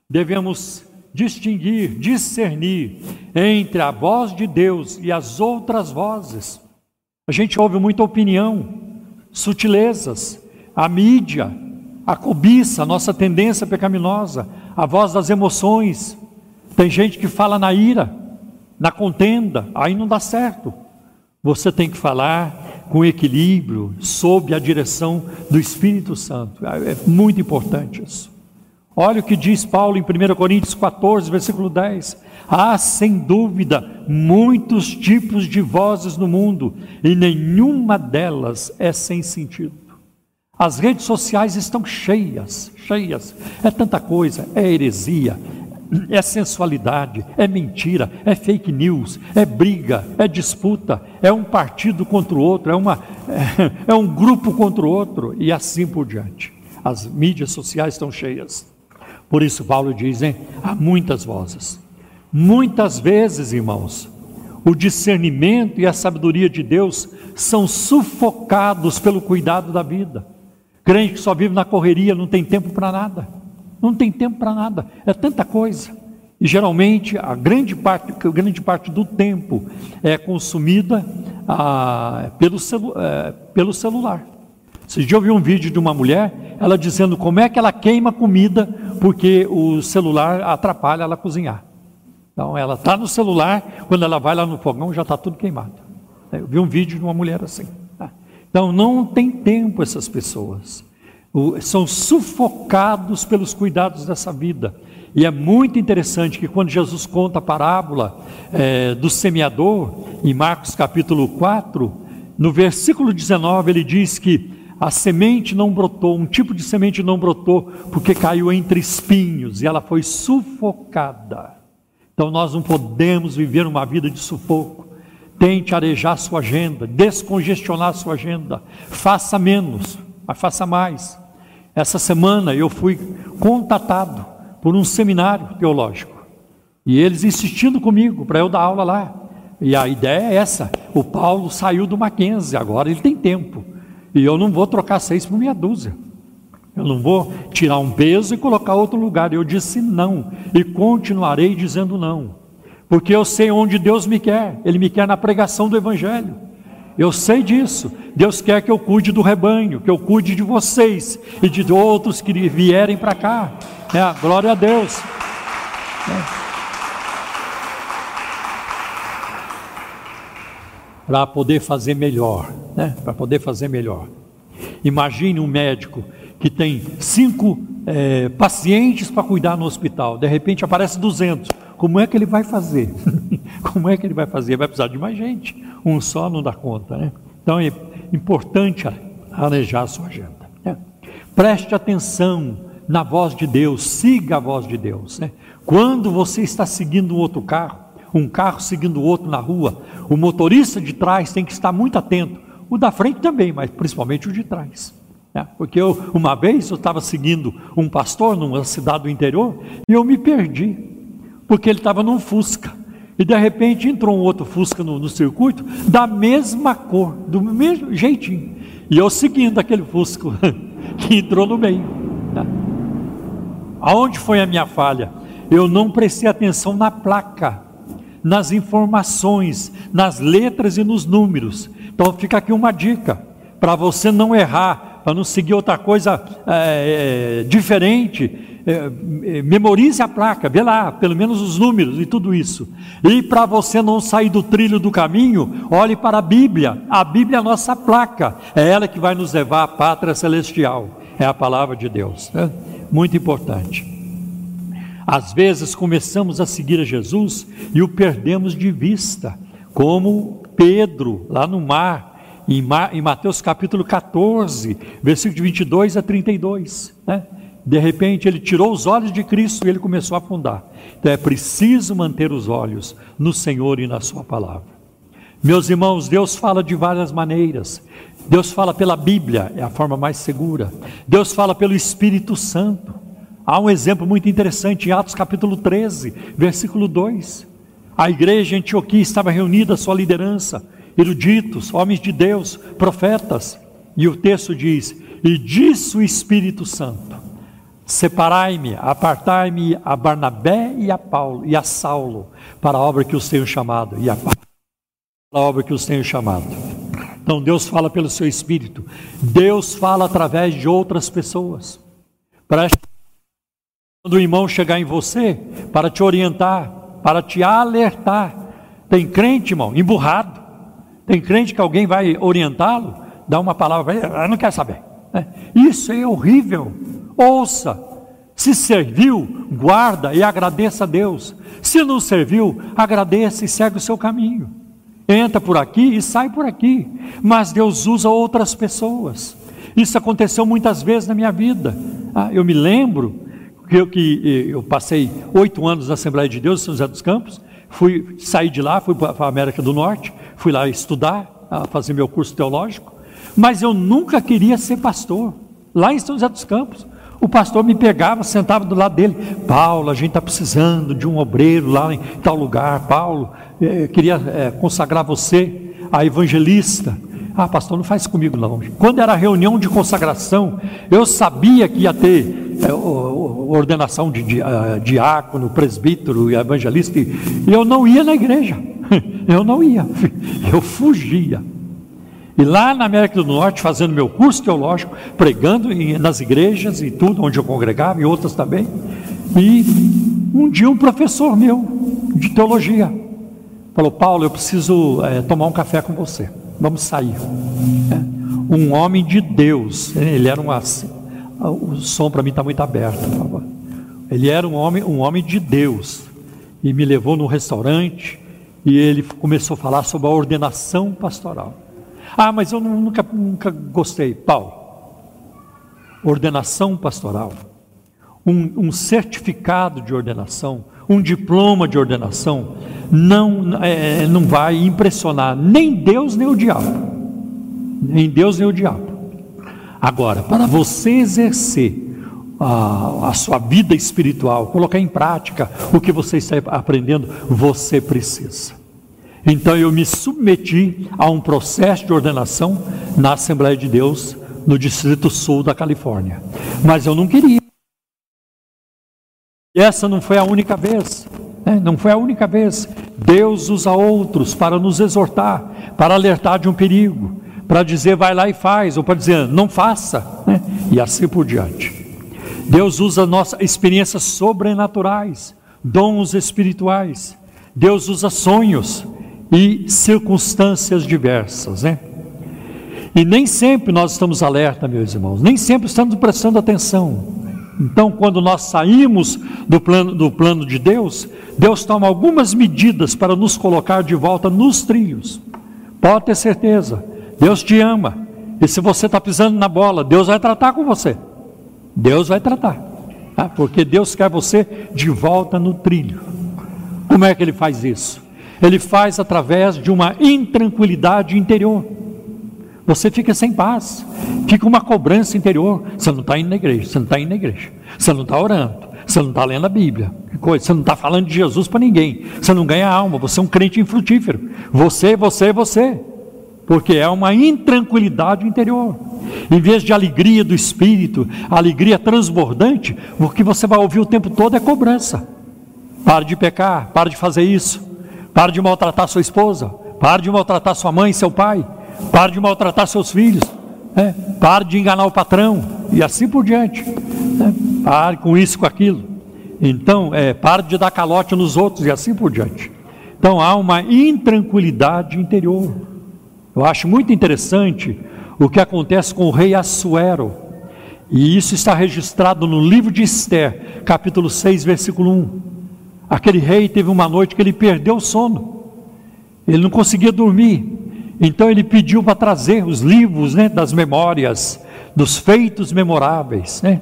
Devemos distinguir, discernir entre a voz de Deus e as outras vozes. A gente ouve muita opinião, sutilezas, a mídia, a cobiça, a nossa tendência pecaminosa, a voz das emoções. Tem gente que fala na ira, na contenda, aí não dá certo. Você tem que falar com equilíbrio, sob a direção do Espírito Santo. É muito importante isso. Olha o que diz Paulo em 1 Coríntios 14, versículo 10. Há, sem dúvida, muitos tipos de vozes no mundo e nenhuma delas é sem sentido. As redes sociais estão cheias, cheias. É tanta coisa, é heresia, é sensualidade, é mentira, é fake news, é briga, é disputa, é um partido contra o outro, é, uma, é, é um grupo contra o outro e assim por diante. As mídias sociais estão cheias. Por isso, Paulo diz: hein, há muitas vozes. Muitas vezes, irmãos, o discernimento e a sabedoria de Deus são sufocados pelo cuidado da vida. Crente que só vive na correria, não tem tempo para nada não tem tempo para nada, é tanta coisa. E geralmente a grande parte, a grande parte do tempo é consumida ah, pelo, celu, é, pelo celular. Vocês já ouviram um vídeo de uma mulher, ela dizendo como é que ela queima comida porque o celular atrapalha ela a cozinhar. Então ela está no celular, quando ela vai lá no fogão já está tudo queimado. Eu vi um vídeo de uma mulher assim. Tá? Então não tem tempo essas pessoas são sufocados pelos cuidados dessa vida. E é muito interessante que quando Jesus conta a parábola é, do semeador, em Marcos capítulo 4, no versículo 19, ele diz que a semente não brotou, um tipo de semente não brotou, porque caiu entre espinhos e ela foi sufocada. Então nós não podemos viver uma vida de sufoco. Tente arejar sua agenda, descongestionar sua agenda. Faça menos, mas faça mais. Essa semana eu fui contatado por um seminário teológico. E eles insistindo comigo para eu dar aula lá. E a ideia é essa: o Paulo saiu do Mackenzie, agora ele tem tempo. E eu não vou trocar seis por meia dúzia. Eu não vou tirar um peso e colocar outro lugar. Eu disse não. E continuarei dizendo não. Porque eu sei onde Deus me quer. Ele me quer na pregação do Evangelho. Eu sei disso. Deus quer que eu cuide do rebanho, que eu cuide de vocês e de outros que vierem para cá. É, glória a Deus. É. Para poder fazer melhor, né? Para poder fazer melhor. Imagine um médico que tem cinco é, pacientes para cuidar no hospital. De repente aparece 200. Como é que ele vai fazer? Como é que ele vai fazer? Vai precisar de mais gente. Um só não dá conta, né? Então é importante arejar a sua agenda. Né? Preste atenção na voz de Deus, siga a voz de Deus. Né? Quando você está seguindo um outro carro, um carro seguindo o outro na rua, o motorista de trás tem que estar muito atento. O da frente também, mas principalmente o de trás. Né? Porque eu, uma vez eu estava seguindo um pastor numa cidade do interior e eu me perdi. porque ele estava num Fusca. E de repente entrou um outro Fusca no, no, circuito, da mesma cor, do mesmo jeitinho. E eu seguindo aquele Fusca que entrou no meio. Tá? Aonde foi a minha falha? Eu não prestei atenção na placa, nas informações, nas letras e nos números. Então fica aqui uma dica para você não errar, para não seguir outra coisa é, é, diferente é, é, memorize a placa, vê lá, pelo menos os números e tudo isso. E para você não sair do trilho do caminho, olhe para a Bíblia. A Bíblia é a nossa placa, é ela que vai nos levar à pátria celestial. É a palavra de Deus. Né? Muito importante. Às vezes começamos a seguir a Jesus e o perdemos de vista, como Pedro lá no mar, em, Mateus capítulo 14, versículo de 22 a 32. Né? De repente ele tirou os olhos de Cristo e ele começou a afundar. Então é preciso manter os olhos no Senhor e na Sua palavra. Meus irmãos, Deus fala de várias maneiras. Deus fala pela Bíblia, é a forma mais segura. Deus fala pelo Espírito Santo. Há um exemplo muito interessante em Atos capítulo 13, versículo 2. A igreja em Antioquia estava reunida, sua liderança, eruditos, homens de Deus, profetas. E o texto diz: E disse o Espírito Santo: Separai-me, apartai-me a Barnabé e a Paulo e a Saulo para a obra que os tenho chamado e a para a obra que os tenho chamado. Então Deus fala pelo seu espírito. Deus fala através de outras pessoas. Preste quando o irmão chegar em você para te orientar, para te alertar. Tem crente, irmão, emburrado. Tem crente que alguém vai orientá-lo, dá uma palavra, eu não quero saber. É, isso é horrível. Ouça. Se serviu, guarda e agradeça a Deus. Se não serviu, agradeça e segue o seu caminho. Entra por aqui e sai por aqui. Mas Deus usa outras pessoas. Isso aconteceu muitas vezes na minha vida. Ah, eu me lembro eu, que eu passei oito anos na Assembleia de Deus, em São José dos Campos. Fui sair de lá, fui para a América do Norte, fui lá estudar, fazer meu curso teológico. Mas eu nunca queria ser pastor. Lá em São José dos Campos, o pastor me pegava, sentava do lado dele. Paulo, a gente está precisando de um obreiro lá em tal lugar. Paulo, eh, queria eh, consagrar você a evangelista. Ah, pastor, não faz comigo não. Quando era reunião de consagração, eu sabia que ia ter eh, ordenação de diácono, presbítero e evangelista, e eu não ia na igreja. Eu não ia, eu fugia. E lá na América do Norte, fazendo meu curso teológico, pregando nas igrejas e tudo, onde eu congregava, e outras também. E um dia um professor meu, de teologia, falou: Paulo, eu preciso é, tomar um café com você. Vamos sair. É, um homem de Deus, ele era um. O som para mim está muito aberto. Ele era um homem, um homem de Deus. E me levou num restaurante e ele começou a falar sobre a ordenação pastoral. Ah, mas eu nunca, nunca gostei. Paulo, ordenação pastoral, um, um certificado de ordenação, um diploma de ordenação, não, é, não vai impressionar nem Deus nem o diabo. Nem Deus nem o diabo. Agora, para você exercer a, a, sua vida espiritual, colocar em prática o que você está aprendendo, você precisa. Então eu me submeti a um processo de ordenação na Assembleia de Deus, no Distrito Sul da Califórnia. Mas eu não queria. E essa não foi a única vez. Né? Não foi a única vez. Deus usa outros para nos exortar, para alertar de um perigo, para dizer vai lá e faz, ou para dizer não faça, né? e assim por diante. Deus usa nossas experiências sobrenaturais, dons espirituais. Deus usa sonhos e circunstâncias diversas, né? E nem sempre nós estamos alerta, meus irmãos, nem sempre estamos prestando atenção. Então, quando nós saímos do plano, do plano de Deus, Deus toma algumas medidas para nos colocar de volta nos trilhos. Pode ter certeza, Deus te ama. E se você está pisando na bola, Deus vai tratar com você. Deus vai tratar. Tá? Porque Deus quer você de volta no trilho. Como é que Ele faz isso? Ele faz através de uma intranquilidade interior. Você fica sem paz, fica uma cobrança interior. Você não está indo na igreja, você não está indo na igreja, você não está orando, Você não está lendo a Bíblia. Coisa? Você não está falando de Jesus para ninguém. Você não ganha alma. Você é um crente infrutífero. Você, você, você. Porque é uma intranquilidade interior. Em vez de alegria do espírito, alegria transbordante, o que você vai ouvir o tempo todo é cobrança. Pare de pecar, pare de fazer isso, pare de maltratar sua esposa, pare de maltratar sua mãe, seu pai, pare de maltratar seus filhos, é, pare de enganar o patrão e assim por diante. É, pare com isso, com aquilo. Então, é, pare de dar calote nos outros e assim por diante. Então há uma intranquilidade interior. Eu acho muito interessante o que acontece com o rei Assuero. E isso está registrado no livro de Esther, capítulo 6, versículo 1. Aquele rei teve uma noite que ele perdeu o sono. Ele não conseguia dormir. Então ele pediu para trazer os livros né, das memórias, dos feitos memoráveis. Né?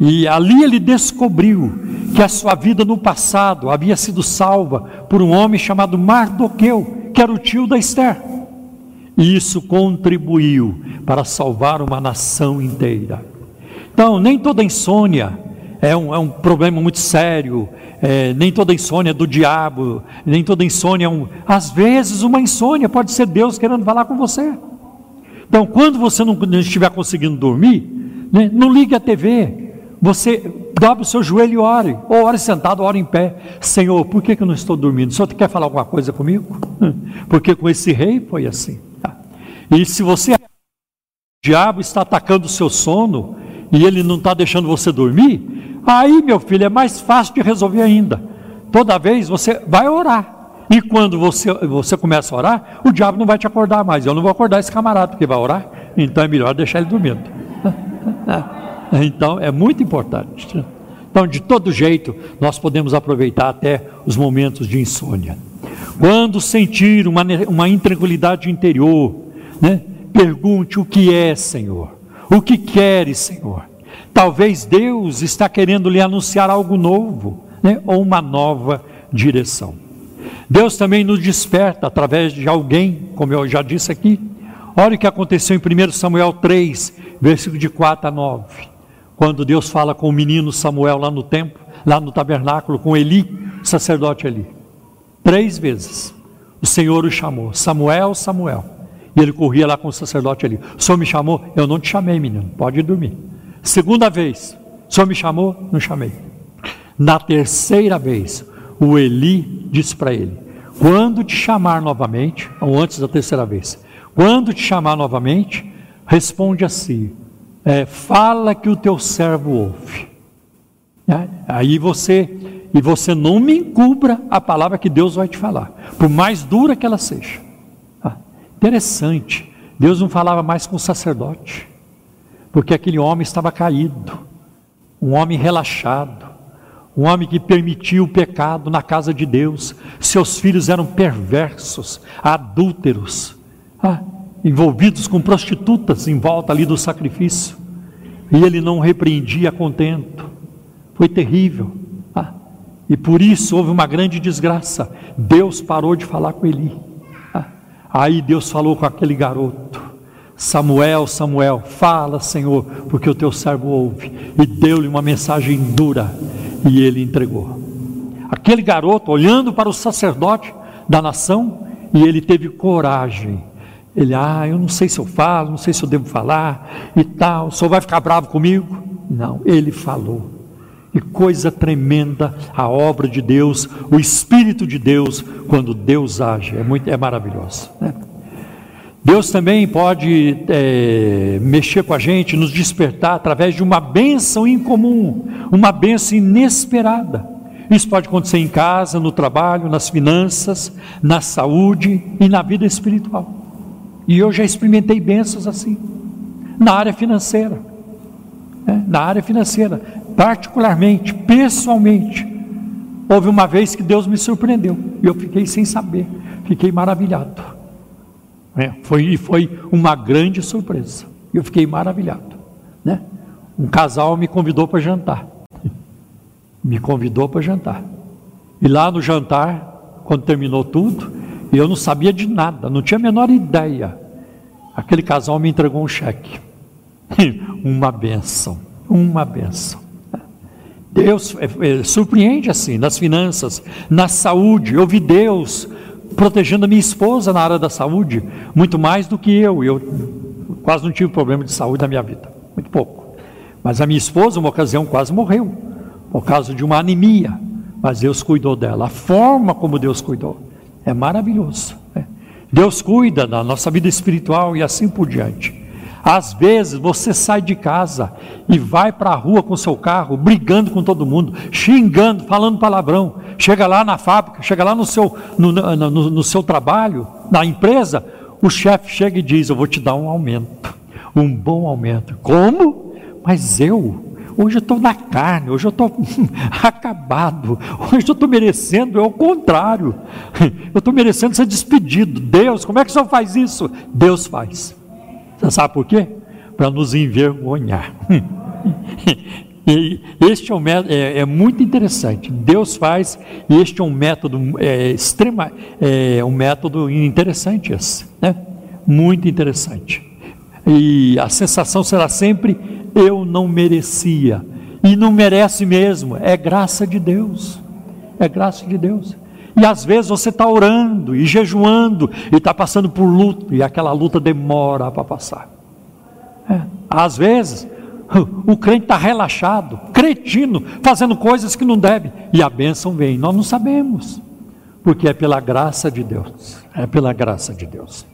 E ali ele descobriu que a sua vida no passado havia sido salva por um homem chamado Mardoqueu, que era o tio da Esther. E isso contribuiu para salvar uma nação inteira. Então, nem toda insônia é um, é um problema muito sério, é, nem toda insônia é do diabo, nem toda insônia é um. Às vezes, uma insônia pode ser Deus querendo falar com você. Então, quando você não, estiver conseguindo dormir, né, não ligue a TV. Você dobre o seu joelho e ore, ou ore sentado, ou ore em pé. Senhor, por que, que eu não estou dormindo? O senhor quer falar alguma coisa comigo? Porque com esse rei foi assim. Tá? E se você. O diabo está atacando o seu sono e ele não está deixando você dormir, Aí, meu filho, é mais fácil de resolver ainda. Toda vez você vai orar. E quando você, você começa a orar, o diabo não vai te acordar mais. Eu não vou acordar esse camarada porque vai orar. Então é melhor deixar ele dormindo. Então é muito importante. Então, de todo jeito, nós podemos aproveitar até os momentos de insônia. Quando sentir uma, uma intranquilidade interior, né? pergunte o que é, Senhor. O que queres, Senhor? Talvez Deus está querendo lhe anunciar algo novo, né? ou uma nova direção. Deus também nos desperta através de alguém, como eu já disse aqui. Olha o que aconteceu em 1 Samuel 3, versículo de 4 a 9. Quando Deus fala com o menino Samuel lá no templo, lá no tabernáculo, com Eli, sacerdote Eli. Três vezes o Senhor o chamou: Samuel, Samuel. E ele corria lá com o sacerdote ali. O Senhor me chamou? Eu não te chamei, menino, pode dormir. Segunda vez, o senhor me chamou? Não chamei. Na terceira vez, o Eli disse para ele: Quando te chamar novamente, ou antes da terceira vez, quando te chamar novamente, responde assim: é, Fala que o teu servo ouve. É, aí você, e você não me encubra a palavra que Deus vai te falar, por mais dura que ela seja. Interessante, Deus não falava mais com o sacerdote porque aquele homem estava caído, um homem relaxado, um homem que permitiu o pecado na casa de Deus. Seus filhos eram perversos, adúlteros, ah, envolvidos com prostitutas em volta ali do sacrifício. E ele não repreendia contento. Foi terrível. Ah, e por isso houve uma grande desgraça. Deus parou de falar com Eli. Aí Deus falou com aquele garoto. Samuel, Samuel, fala, Senhor, porque o teu servo ouve. E deu-lhe uma mensagem dura e ele entregou. Aquele garoto olhando para o sacerdote da nação e ele teve coragem. Ele, ah, eu não sei se eu falo, não sei se eu devo falar e tal. O senhor vai ficar bravo comigo? Não, ele falou. E coisa tremenda a obra de Deus, o Espírito de Deus, quando Deus age, é, muito, é maravilhoso. Né? Deus também pode é, mexer com a gente, nos despertar através de uma bênção incomum, uma bênção inesperada. Isso pode acontecer em casa, no trabalho, nas finanças, na saúde e na vida espiritual. E eu já experimentei bênçãos assim, na área financeira. Né? Na área financeira, particularmente, pessoalmente. Houve uma vez que Deus me surpreendeu e eu fiquei sem saber, fiquei maravilhado. É, foi, foi uma grande surpresa. Eu fiquei maravilhado. Né? Um casal me convidou para jantar. Me convidou para jantar. E lá no jantar, quando terminou tudo, eu não sabia de nada, não tinha a menor ideia. Aquele casal me entregou um cheque. uma benção, uma benção. Deus é, é, surpreende assim, nas finanças, na saúde. Eu vi Deus protegendo a minha esposa na área da saúde, muito mais do que eu. Eu quase não tive problema de saúde na minha vida, muito pouco. Mas a minha esposa, uma ocasião, quase morreu, por causa de uma anemia. Mas Deus cuidou dela. A forma como Deus cuidou é maravilhoso. Né? Deus cuida da nossa vida espiritual e assim por diante. Às vezes você sai de casa e vai para a rua com seu carro, brigando com todo mundo, xingando, falando palavrão. Chega lá na fábrica, chega lá no seu, no, no, no seu trabalho, na empresa, o chefe chega e diz: Eu vou te dar um aumento, um bom aumento. Como? Mas eu, Hoje eu estou na carne, hoje eu estou acabado, hoje eu estou merecendo, é o contrário. Eu estou merecendo ser despedido. Deus, como é que o senhor faz isso? Deus faz. Você sabe por quê? Para nos envergonhar. E este é, um método, é, é, muito interessante. Deus faz, e este é um método é, extrema, é um método interessante esse, né? Muito interessante. E a sensação será sempre: eu não merecia. E não merece mesmo, é graça de Deus. É graça de Deus. E às vezes você está orando e jejuando e está passando por luta, e aquela luta demora para passar. É. Às vezes o crente está relaxado, cretino, fazendo coisas que não deve, e a bênção vem. Nós não sabemos, porque é pela graça de Deus. É pela graça de Deus.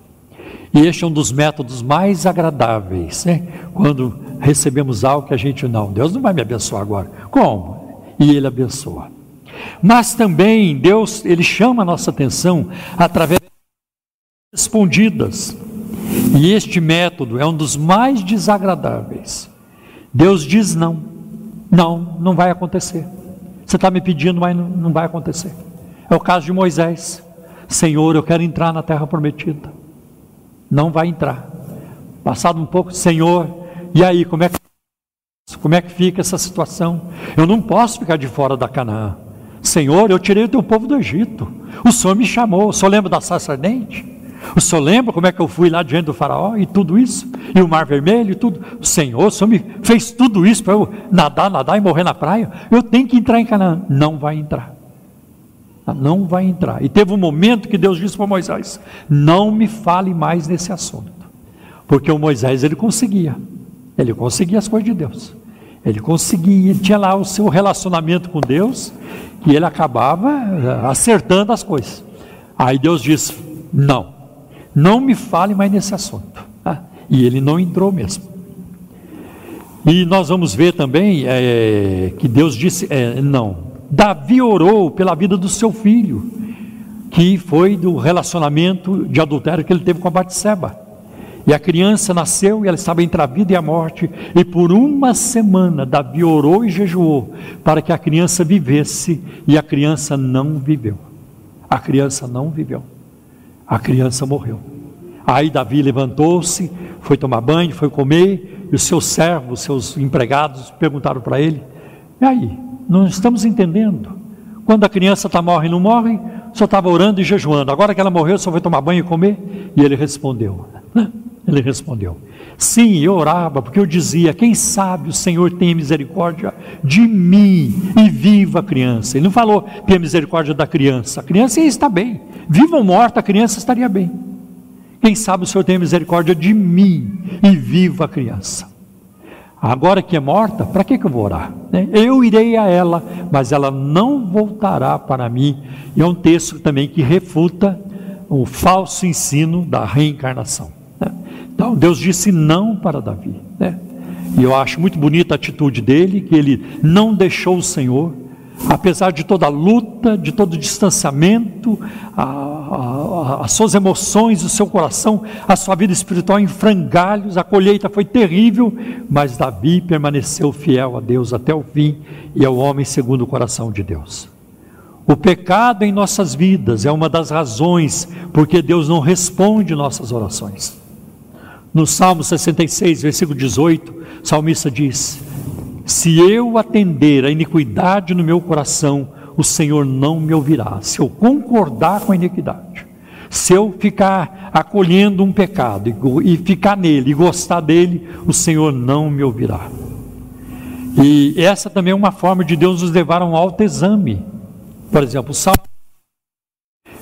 E este é um dos métodos mais agradáveis, né? quando recebemos algo que a gente não, Deus não vai me abençoar agora. Como? E Ele abençoa. Mas também Deus, ele chama a nossa atenção através de respondidas. E este método é um dos mais desagradáveis. Deus diz não. Não, não vai acontecer. Você está me pedindo, mas não, não vai acontecer. É o caso de Moisés. Senhor, eu quero entrar na terra prometida. Não vai entrar. Passado um pouco, Senhor, e aí, como é que como é que fica essa situação? Eu não posso ficar de fora da Canaã. Senhor, eu tirei o teu povo do Egito. O Senhor me chamou. O Senhor lembra da sarça ardente? O Senhor lembra como é que eu fui lá diante do faraó e tudo isso? E o mar vermelho e tudo? O Senhor, o Senhor me fez tudo isso para eu nadar, nadar e morrer na praia? Eu tenho que entrar em Canaã. Não vai entrar. Não vai entrar. E teve um momento que Deus disse para Moisés: Não me fale mais nesse assunto. Porque o Moisés ele conseguia. Ele conseguia as coisas de Deus. Ele conseguia, ele tinha lá o seu relacionamento com Deus, e ele acabava eh, acertando as coisas. Aí Deus disse: Não, não me fale mais nesse assunto. Ah, e ele não entrou mesmo. E nós vamos ver também é, que Deus disse: é, Não. Davi orou pela vida do seu filho, que foi do relacionamento de adultério que ele teve com a Batseba. E a criança nasceu e ela estava entre a vida e a morte. E por uma semana Davi orou e jejuou para que a criança vivesse. E a criança não viveu. A criança não viveu. A criança morreu. Aí Davi levantou-se, foi tomar banho, foi comer. E os seus servos, seus empregados, perguntaram para ele: E aí? Não estamos entendendo. Quando a criança está morre e não morre, só estava orando e jejuando. Agora que ela morreu, só foi tomar banho e comer? E ele respondeu: ele respondeu: Sim, eu orava, porque eu dizia: Quem sabe o Senhor tem misericórdia de mim e viva a criança. Ele não falou que a misericórdia da criança. A criança está bem. Viva ou morta, a criança estaria bem. Quem sabe o Senhor tem misericórdia de mim e viva a criança. Agora que é morta, para que, que eu vou orar? Né? Eu irei a ela, mas ela não voltará para mim. E é um texto também que refuta o falso ensino da reencarnação. Então Deus disse não para Davi. Né? E eu acho muito bonita a atitude dele, que ele não deixou o Senhor, apesar de toda a luta, de todo o distanciamento, a, a, as suas emoções, o seu coração, a sua vida espiritual em frangalhos, a colheita foi terrível, mas Davi permaneceu fiel a Deus até o fim e é o homem segundo o coração de Deus. O pecado em nossas vidas é uma das razões porque Deus não responde nossas orações. No Salmo 66, versículo 18, o salmista diz: Se eu atender a iniquidade no meu coração, o Senhor não me ouvirá. Se eu concordar com a iniquidade, se eu ficar acolhendo um pecado e, e ficar nele e gostar dele, o Senhor não me ouvirá. E essa também é uma forma de Deus nos levar a um autoexame. Por exemplo, o Salmo,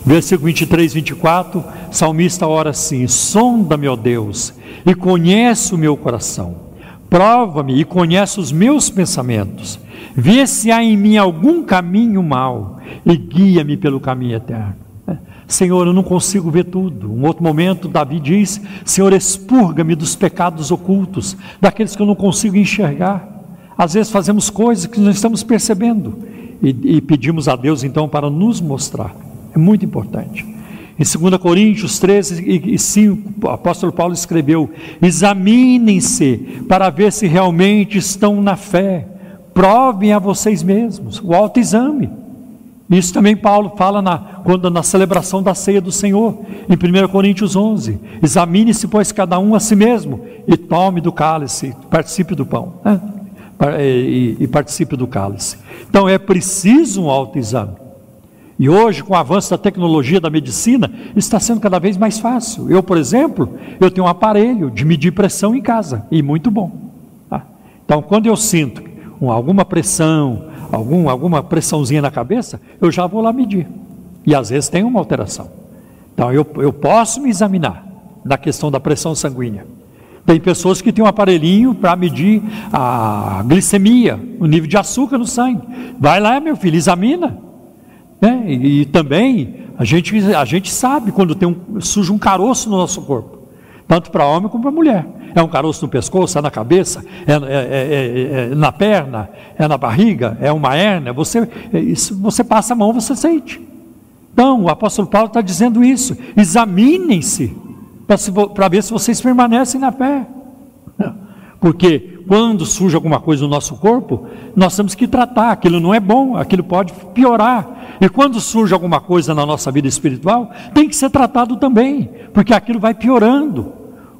versículo 23, 24, o salmista ora assim: Sonda-me, ó Deus, e conhece o meu coração. Prova-me e conhece os meus pensamentos. Vê se há em mim algum caminho mau e guia-me pelo caminho eterno. Senhor, eu não consigo ver tudo. Um outro momento, Davi diz: Senhor, expurga-me dos pecados ocultos, daqueles que eu não consigo enxergar. Às vezes fazemos coisas que não estamos percebendo e, e pedimos a Deus então para nos mostrar. É muito importante. Em 2 Coríntios 13 e 5, o apóstolo Paulo escreveu: Examinem-se para ver se realmente estão na fé, provem a vocês mesmos, o autoexame. Isso também Paulo fala na, quando, na celebração da ceia do Senhor, em 1 Coríntios 11: Examine-se, pois, cada um a si mesmo, e tome do cálice, participe do pão, né? e, e, e participe do cálice. Então é preciso um autoexame. E hoje, com o avanço da tecnologia da medicina, está sendo cada vez mais fácil. Eu, por exemplo, eu tenho um aparelho de medir pressão em casa, e muito bom. Tá? Então, quando eu sinto alguma pressão, algum, alguma pressãozinha na cabeça, eu já vou lá medir. E às vezes tem uma alteração. Então eu, eu posso me examinar na questão da pressão sanguínea. Tem pessoas que têm um aparelhinho para medir a glicemia, o nível de açúcar no sangue. Vai lá, meu filho, examina. Né? E, e, também a gente, a gente sabe quando tem um, surge um caroço no nosso corpo, tanto para homem como para mulher. É um caroço no pescoço, é na cabeça, é, é, é, é, na perna, é na barriga, é uma hérnia. Você, você passa a mão, você sente. Então, o apóstolo Paulo está dizendo isso. Examinem-se para ver se vocês permanecem na fé. Porque quando surge alguma coisa no nosso corpo, nós temos que tratar. Aquilo não é bom, aquilo pode piorar. E quando surge alguma coisa na nossa vida espiritual, tem que ser tratado também, porque aquilo vai piorando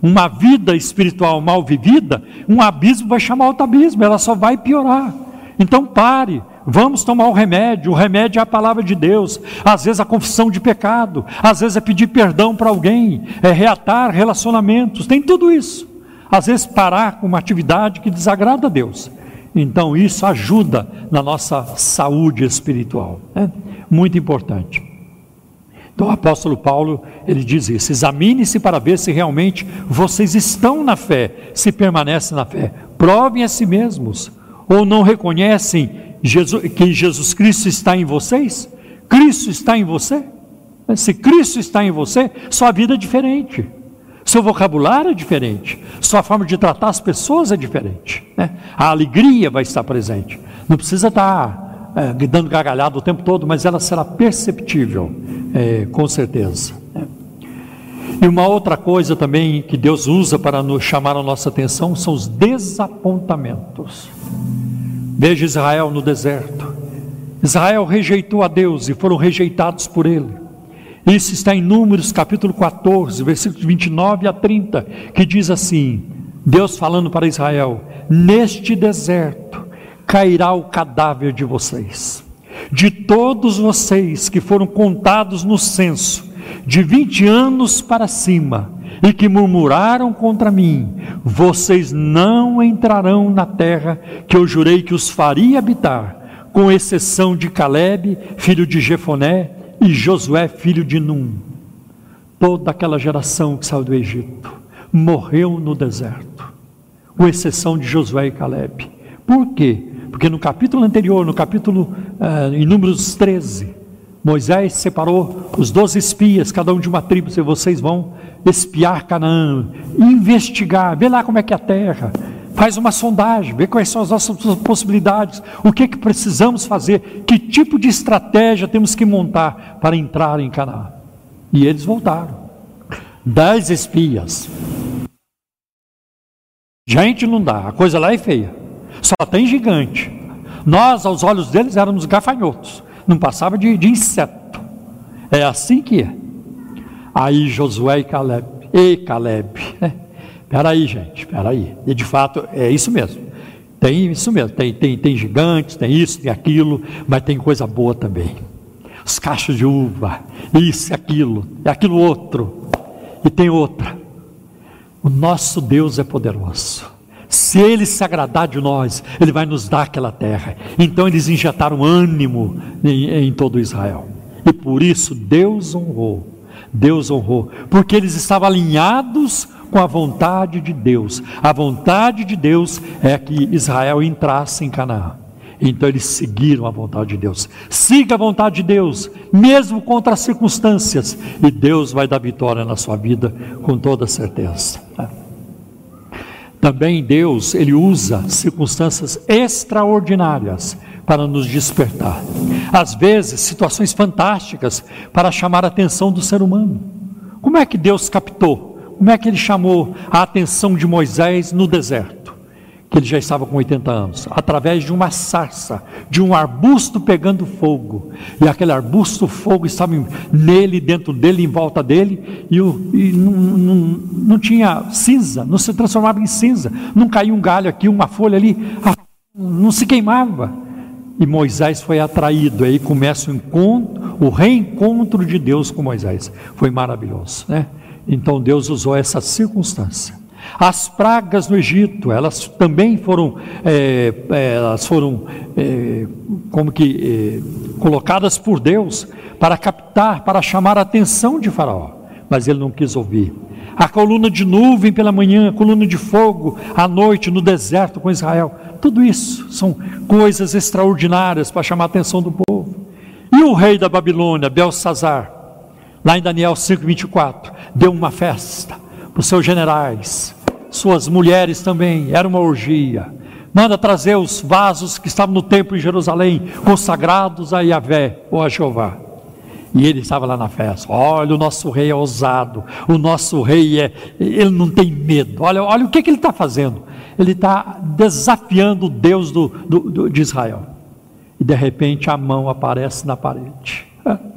uma vida espiritual mal vivida, um abismo vai chamar outro abismo, ela só vai piorar. Então pare, vamos tomar o remédio, o remédio é a palavra de Deus, às vezes a confissão de pecado, às vezes é pedir perdão para alguém, é reatar relacionamentos, tem tudo isso. Às vezes parar com uma atividade que desagrada a Deus. Então isso ajuda na nossa saúde espiritual, é muito importante. Então o apóstolo Paulo, ele diz isso: examine-se para ver se realmente vocês estão na fé, se permanecem na fé. Provem a si mesmos. Ou não reconhecem Jesus, que Jesus Cristo está em vocês? Cristo está em você? Se Cristo está em você, sua vida é diferente. Seu vocabulário é diferente, sua forma de tratar as pessoas é diferente. Né? A alegria vai estar presente. Não precisa estar é, dando gargalhada o tempo todo, mas ela será perceptível, é, com certeza. E uma outra coisa também que Deus usa para nos chamar a nossa atenção são os desapontamentos. Veja Israel no deserto. Israel rejeitou a Deus e foram rejeitados por ele. Isso está em Números capítulo 14, versículos 29 a 30, que diz assim: Deus falando para Israel: Neste deserto cairá o cadáver de vocês. De todos vocês que foram contados no censo, de 20 anos para cima, e que murmuraram contra mim, vocês não entrarão na terra que eu jurei que os faria habitar, com exceção de Caleb, filho de Jefoné, e Josué, filho de Num. Toda aquela geração que saiu do Egito morreu no deserto, com exceção de Josué e Caleb. Por quê? Porque no capítulo anterior, no capítulo uh, em Números 13, Moisés separou os doze espias, cada um de uma tribo, e vocês vão espiar Canaã, investigar, ver lá como é que é a terra, faz uma sondagem, vê quais são as nossas possibilidades, o que é que precisamos fazer, que tipo de estratégia temos que montar para entrar em Canaã. E eles voltaram. Dez espias. Gente, não dá, a coisa lá é feia. Só tem gigante. Nós, aos olhos deles, éramos gafanhotos. Não passava de, de inseto. É assim que é. Aí Josué e Caleb. E Caleb. Né? Peraí, gente, peraí. E de fato é isso mesmo. Tem isso mesmo. Tem, tem, tem gigantes, tem isso, tem aquilo, mas tem coisa boa também. Os cachos de uva, isso aquilo, e aquilo outro. E tem outra. O nosso Deus é poderoso Se ele se agradar de nós, ele vai nos dar aquela terra. Então eles injetaram ânimo em, em todo Israel. E por isso Deus honrou. Deus honrou, porque eles estavam alinhados com a vontade de Deus. A vontade de Deus é que Israel entrasse em Canaã. Então eles seguiram a vontade de Deus. Siga a vontade de Deus, mesmo contra as circunstâncias, e Deus vai dar vitória na sua vida com toda certeza. Também Deus, ele usa circunstâncias extraordinárias para nos despertar. Às vezes, situações fantásticas para chamar a atenção do ser humano. Como é que Deus captou? Como é que ele chamou a atenção de Moisés no deserto? que ele já estava com 80 anos, através de uma sarça, de um arbusto pegando fogo. E aquele arbusto, fogo estava nele, dentro dele, em volta dele, e, o, e não, não, não, tinha cinza, não se transformava em cinza, não caía um galho aqui, uma folha ali, não se queimava. E Moisés foi atraído, aí começa o encontro, o reencontro de Deus com Moisés. Foi maravilhoso, né? Então Deus usou essa circunstância as pragas no Egito, elas também foram, é, é, elas foram é, como que é, colocadas por Deus para captar, para chamar a atenção de Faraó, mas ele não quis ouvir. A coluna de nuvem pela manhã, a coluna de fogo à noite no deserto com Israel, tudo isso são coisas extraordinárias para chamar a atenção do povo. E o rei da Babilônia, Belsazar, lá em Daniel 5:24, deu uma festa para os seus generais, suas mulheres também, era uma orgia. Manda trazer os vasos que estavam no templo em Jerusalém, consagrados a Yahvé ou a Jeová. E ele estava lá na festa. Olha, o nosso rei é ousado. O nosso rei é. Ele não tem medo. Olha, olha o que, que ele está fazendo. Ele está desafiando o Deus do, do, do, de Israel. E de repente a mão aparece na parede.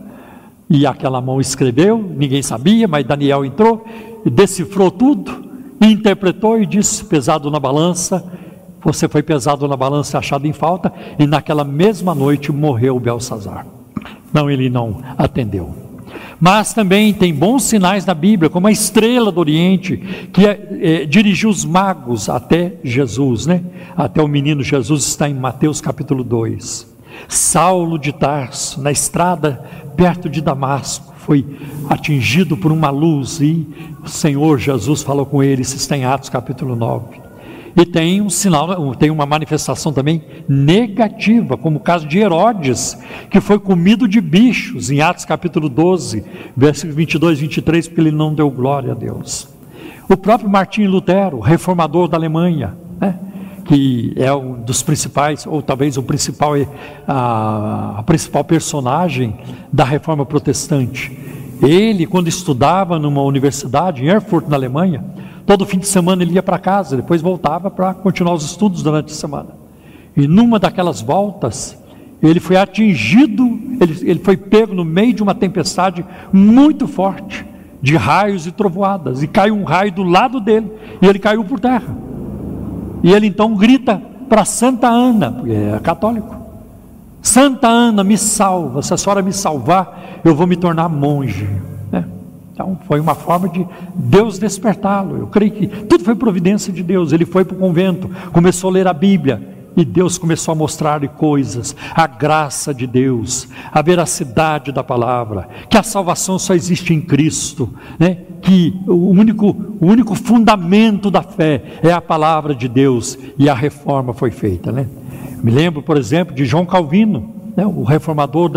E aquela mão escreveu, ninguém sabia, mas Daniel entrou e decifrou tudo interpretou e disse: pesado na balança, você foi pesado na balança, achado em falta, e naquela mesma noite morreu Belsazar. Não, ele não atendeu. Mas também tem bons sinais na Bíblia, como a estrela do Oriente, que é, é, dirigiu os magos até Jesus, né? Até o menino Jesus está em Mateus capítulo 2. Saulo de Tarso, na estrada perto de Damasco, foi atingido por uma luz e o Senhor Jesus falou com ele, isso está em Atos capítulo 9. E tem um sinal, tem uma manifestação também negativa, como o caso de Herodes, que foi comido de bichos, em Atos capítulo 12, versículos 22 e 23, porque ele não deu glória a Deus. O próprio Martim Lutero, reformador da Alemanha, né, que é um dos principais, ou talvez o principal, a, a principal personagem da reforma protestante. Ele, quando estudava numa universidade em Erfurt, na Alemanha, todo fim de semana ele ia para casa, depois voltava para continuar os estudos durante a semana. E numa daquelas voltas, ele foi atingido, ele, ele foi pego no meio de uma tempestade muito forte, de raios e trovoadas, e caiu um raio do lado dele, e ele caiu por terra. E ele então grita para Santa Ana, porque é católico: Santa Ana, me salva, se a senhora me salvar, eu vou me tornar monge. Então foi uma forma de Deus despertá-lo. Eu creio que tudo foi providência de Deus. Ele foi para o convento, começou a ler a Bíblia, e Deus começou a mostrar coisas, a graça de Deus, a veracidade da palavra, que a salvação só existe em Cristo, né? que o único, o único fundamento da fé é a palavra de Deus e a reforma foi feita. Né? Me lembro, por exemplo, de João Calvino, né? o reformador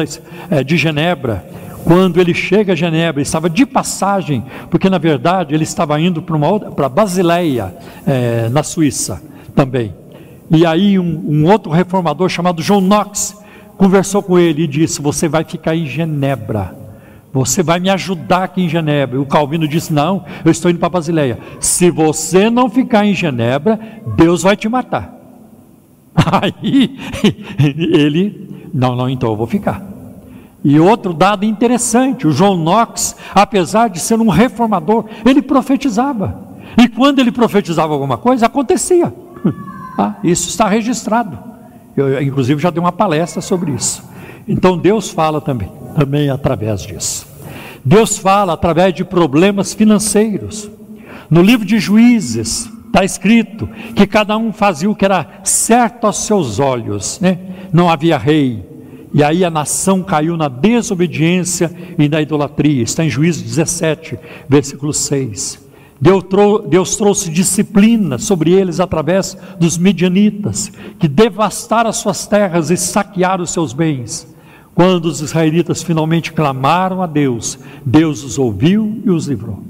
é, de Genebra, quando ele chega a Genebra, estava de passagem, porque na verdade ele estava indo para Basileia, é, na Suíça também. E aí um, um outro reformador chamado John Knox conversou com ele e disse: Você vai ficar em Genebra. Você vai me ajudar aqui em Genebra. O Calvino disse: Não, eu estou indo para Basileia. Se você não ficar em Genebra, Deus vai te matar. Aí ele, não, não, então eu vou ficar. E outro dado interessante: o João Knox, apesar de ser um reformador, ele profetizava. E quando ele profetizava alguma coisa, acontecia. Ah, isso está registrado. Eu, inclusive, já dei uma palestra sobre isso. Então, Deus fala também, também através disso. Deus fala através de problemas financeiros. No livro de Juízes, Está escrito que cada um fazia o que era certo aos seus olhos, né? não havia rei. E aí a nação caiu na desobediência e na idolatria. Está em Juízo 17, versículo 6. Deus trouxe disciplina sobre eles através dos midianitas, que devastaram as suas terras e saquearam os seus bens. Quando os israelitas finalmente clamaram a Deus, Deus os ouviu e os livrou.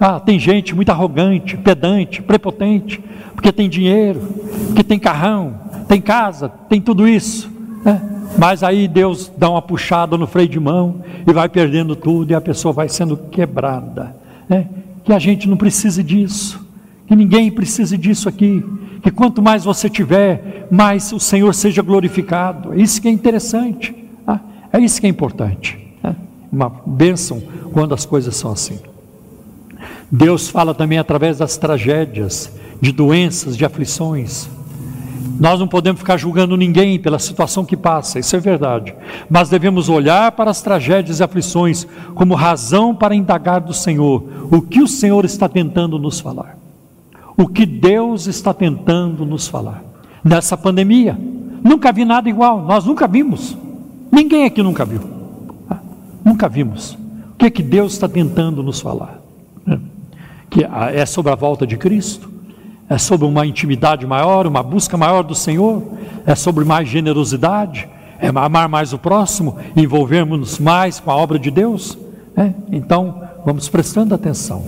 Ah, tem gente muito arrogante, pedante, prepotente, porque tem dinheiro, porque tem carrão, tem casa, tem tudo isso. Né? Mas aí Deus dá uma puxada no freio de mão e vai perdendo tudo e a pessoa vai sendo quebrada. Né? Que a gente não precise disso, que ninguém precise disso aqui. Que quanto mais você tiver, mais o Senhor seja glorificado. É isso que é interessante. Tá? É isso que é importante. Né? Uma bênção quando as coisas são assim. Deus fala também através das tragédias, de doenças, de aflições. Nós não podemos ficar julgando ninguém pela situação que passa, isso é verdade. Mas devemos olhar para as tragédias e aflições como razão para indagar do Senhor o que o Senhor está tentando nos falar. O que Deus está tentando nos falar. Nessa pandemia, nunca vi nada igual, nós nunca vimos. Ninguém aqui nunca viu. Ah, nunca vimos. O que é que Deus está tentando nos falar? que é sobre a volta de Cristo, é sobre uma intimidade maior, uma busca maior do Senhor, é sobre mais generosidade, é amar mais o próximo, envolvermos mais com a obra de Deus. É? Então, vamos prestando atenção.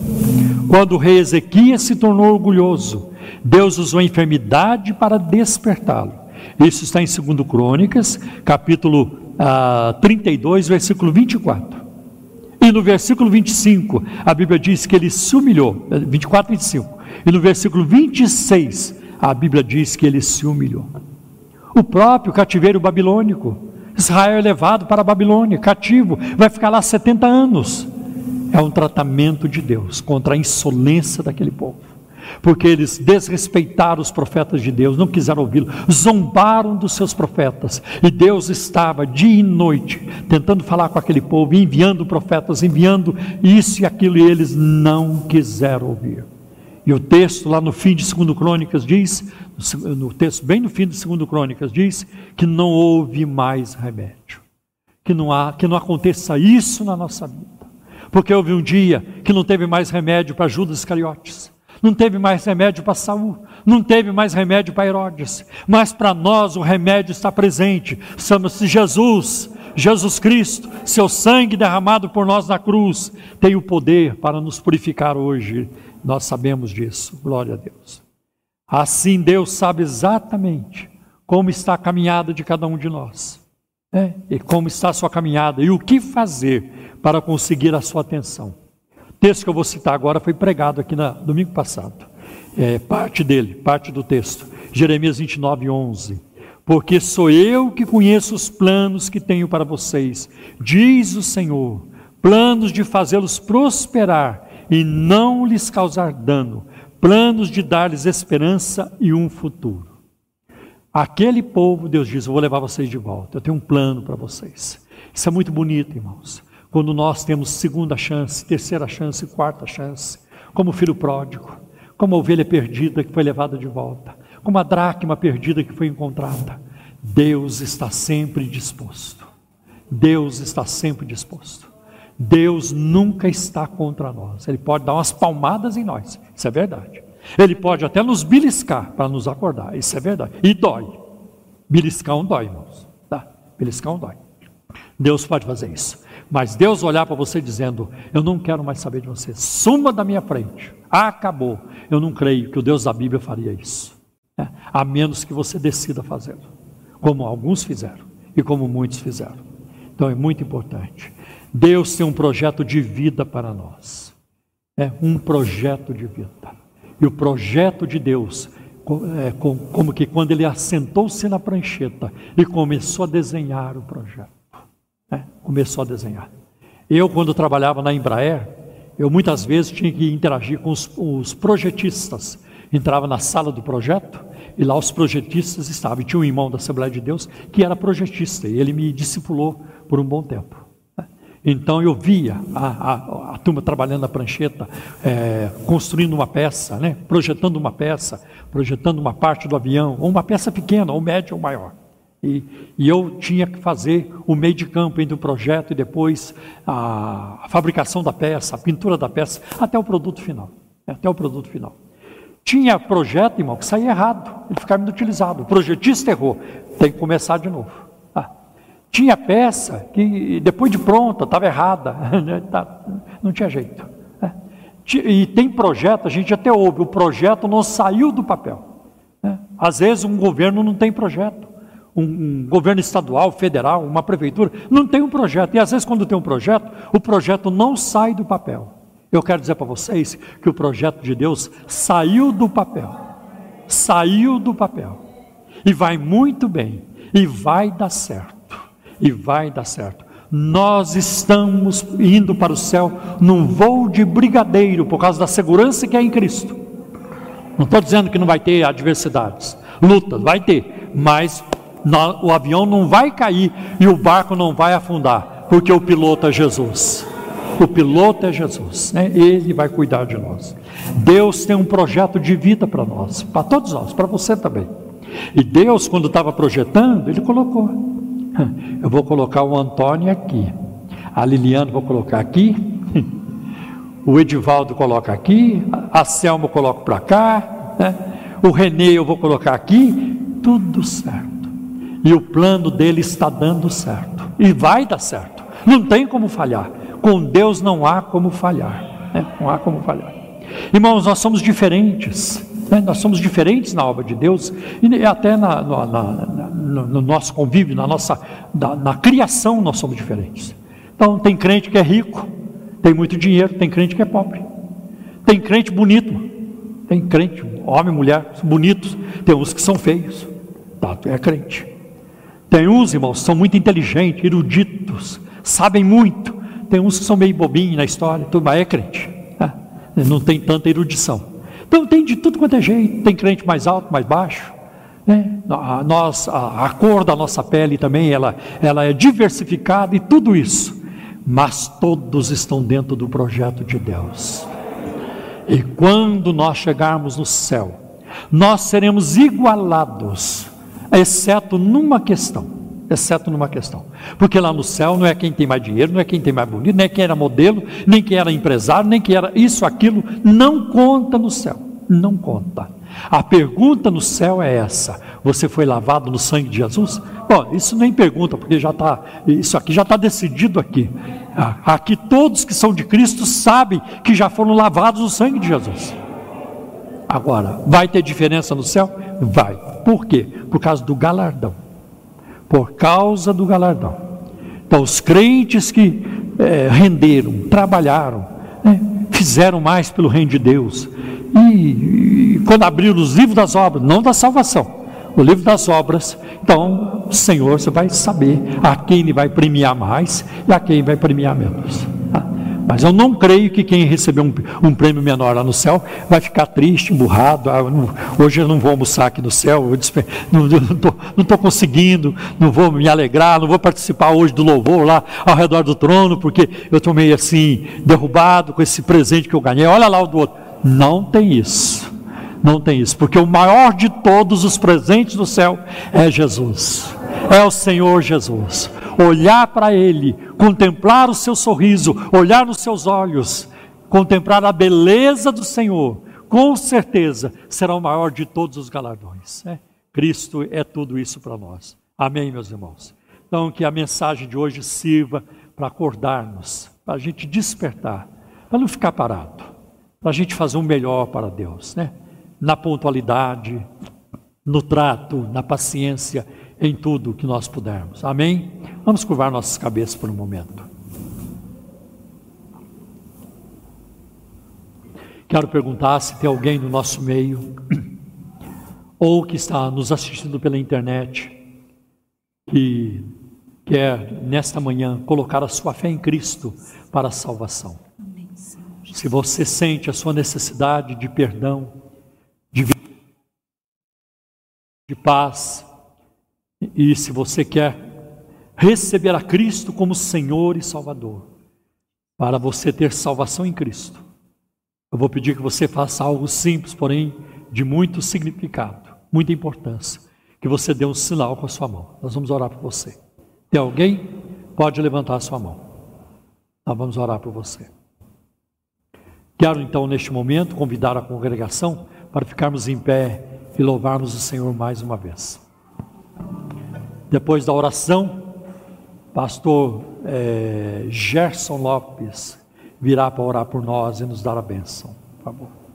Quando o rei Ezequias se tornou orgulhoso, Deus usou a enfermidade para despertá-lo. Isso está em 2 Crônicas, capítulo ah, 32, versículo 24. E no versículo 25, a Bíblia diz que ele se humilhou. 24, 25. E no versículo 26, a Bíblia diz que ele se humilhou. O próprio cativeiro babilônico. Israel é levado para a Babilônia, cativo, vai ficar lá 70 anos. É um tratamento de Deus contra a insolência daquele povo porque eles desrespeitaram os profetas de Deus, não quiseram ouvi-lo, zombaram dos seus profetas, e Deus estava dia e noite tentando falar com aquele povo, enviando profetas, enviando isso e aquilo, e eles não quiseram ouvir. E o texto lá no fim de 2 Crônicas diz, no texto bem no fim de 2 Crônicas diz que não houve mais remédio. Que não há, que não aconteça isso na nossa vida. Porque houve um dia que não teve mais remédio para Judas Iscariotes não teve mais remédio para Saul, não teve mais remédio para Herodes, mas para nós o remédio está presente. Chama-se Jesus, Jesus Cristo, seu sangue derramado por nós na cruz, tem o poder para nos purificar hoje. Nós sabemos disso. Glória a Deus. Assim Deus sabe exatamente como está a caminhada de cada um de nós. Né? E como está a sua caminhada e o que fazer para conseguir a sua atenção texto que eu vou citar agora foi pregado aqui no domingo passado. É, parte dele, parte do texto. Jeremias 29, 11. Porque sou eu que conheço os planos que tenho para vocês, diz o Senhor, planos de fazê-los prosperar e não lhes causar dano, planos de dar-lhes esperança e um futuro. Aquele povo, Deus diz: Eu vou levar vocês de volta, eu tenho um plano para vocês. Isso é muito bonito, irmãos quando nós temos segunda chance, terceira chance, quarta chance, como filho pródigo, como a ovelha perdida que foi levada de volta, como a dracma perdida que foi encontrada. Deus está sempre disposto. Deus está sempre disposto. Deus nunca está contra nós. Ele pode dar umas palmadas em nós, isso é verdade. Ele pode até nos beliscar para nos acordar, isso é verdade. E dói. Beliscar um dói, irmãos. Tá? Beliscar um dói. Deus pode fazer isso. Mas Deus olhar para você dizendo: Eu não quero mais saber de você, suma da minha frente, acabou. Eu não creio que o Deus da Bíblia faria isso, né? a menos que você decida fazê-lo, como alguns fizeram e como muitos fizeram. Então é muito importante. Deus tem um projeto de vida para nós, é um projeto de vida. E o projeto de Deus é como que quando ele assentou-se na prancheta e começou a desenhar o projeto. É, começou a desenhar. Eu, quando trabalhava na Embraer, eu muitas vezes tinha que interagir com os, os projetistas. Entrava na sala do projeto e lá os projetistas estavam. E tinha um irmão da Assembleia de Deus que era projetista e ele me discipulou por um bom tempo. Né? Então eu via a, a, a turma trabalhando na prancheta, é, construindo uma peça, né? projetando uma peça, projetando uma parte do avião, ou uma peça pequena, ou média ou maior. E, e, eu tinha que fazer o meio de campo entre o projeto e depois a, a, fabricação da peça, a pintura da peça, até o produto final. Até o produto final. Tinha projeto, irmão, que saía errado, ele ficava inutilizado. O projetista errou, tem que começar de novo. Tinha peça que depois de pronta estava errada, né, tá, não tinha jeito. É. E tem projeto, a gente até ouve, o projeto não saiu do papel. Né. Às vezes um governo não tem projeto um, governo estadual, federal, uma prefeitura, não tem um projeto. E às vezes, quando tem um projeto, o projeto não sai do papel. Eu quero dizer para vocês que o projeto de Deus saiu do papel. Saiu do papel. E vai muito bem. E vai dar certo. E vai dar certo. Nós estamos indo para o céu num voo de brigadeiro por causa da segurança que é em Cristo. Não estou dizendo que não vai ter adversidades, lutas, vai ter, mas o avião não vai cair e o barco não vai afundar, porque o piloto é Jesus. O piloto é Jesus, né? ele vai cuidar de nós. Deus tem um projeto de vida para nós, para todos nós, para você também. E Deus, quando estava projetando, Ele colocou. Eu vou colocar o Antônio aqui, a Liliana vou colocar aqui, o Edivaldo coloca aqui, a Selma eu coloco para cá, né? o Renê eu vou colocar aqui, tudo certo. E o plano dele está dando certo. E vai dar certo. Não tem como falhar. Com Deus não há como falhar. Né? Não há como falhar. Irmãos, nós somos diferentes. Né? Nós somos diferentes na obra de Deus e até na, na, na, no nosso convívio, na nossa na criação nós somos diferentes. Então tem crente que é rico, tem muito dinheiro, tem crente que é pobre. Tem crente bonito, tem crente, homem e mulher, bonitos, tem uns que são feios. Tá, é crente. Tem uns, irmãos, são muito inteligentes, eruditos, sabem muito. Tem uns que são meio bobinhos na história, tudo, mas é crente. Né? Não tem tanta erudição. Então tem de tudo quanto é jeito. Tem crente mais alto, mais baixo. Né? A, nós, a, a, cor da nossa pele também, ela, ela é diversificada e tudo isso. Mas todos estão dentro do projeto de Deus. E quando nós chegarmos no céu, nós seremos igualados exceto numa questão. Exceto numa questão. Porque lá no céu não é quem tem mais dinheiro, não é quem tem mais bonito, nem quem era modelo, nem quem era empresário, nem quem era isso, aquilo. Não conta no céu. Não conta. A pergunta no céu é essa: Você foi lavado no sangue de Jesus? Bom, isso nem pergunta, porque já está, isso aqui já está decidido aqui. Aqui todos que são de Cristo sabem que já foram lavados no sangue de Jesus. Agora, vai ter diferença no céu? Vai. Por quê? Por causa do galardão. Por causa do galardão. Então, os crentes que é, renderam, trabalharam, né, fizeram mais pelo reino de Deus. E, e quando abriram os livros das obras, não da salvação, o livro das obras, então, o Senhor, você vai saber a quem ele vai premiar mais e a quem vai premiar menos. Mas eu não creio que quem receber um, um prêmio menor lá no céu vai ficar triste, emburrado. Ah, não, hoje eu não vou almoçar aqui no céu, não estou conseguindo, não vou me alegrar, não vou participar hoje do louvor lá ao redor do trono, porque eu estou meio assim, derrubado com esse presente que eu ganhei. Olha lá o do outro. Não tem isso. Não tem isso, porque o maior de todos os presentes do céu é Jesus, é o Senhor Jesus olhar para Ele, contemplar o seu sorriso, olhar nos seus olhos, contemplar a beleza do Senhor, com certeza será o maior de todos os galardões. Né? Cristo é tudo isso para nós. Amém, meus irmãos? Então, que a mensagem de hoje sirva para acordar-nos, para a gente despertar, para não ficar parado, para a gente fazer o um melhor para Deus, né? na pontualidade, no trato, na paciência em tudo que nós pudermos. Amém? Vamos curvar nossas cabeças por um momento. Quero perguntar se tem alguém no nosso meio, ou que está nos assistindo pela internet, que quer nesta manhã colocar a sua fé em Cristo para a salvação. Se você sente a sua necessidade de perdão, de, de paz, e se você quer receber a Cristo como Senhor e Salvador, para você ter salvação em Cristo, eu vou pedir que você faça algo simples, porém de muito significado, muita importância. Que você dê um sinal com a sua mão. Nós vamos orar por você. Tem alguém? Pode levantar a sua mão. Nós vamos orar por você. Quero então, neste momento, convidar a congregação para ficarmos em pé e louvarmos o Senhor mais uma vez. Depois da oração, pastor é, Gerson Lopes virá para orar por nós e nos dar a bênção. Por favor.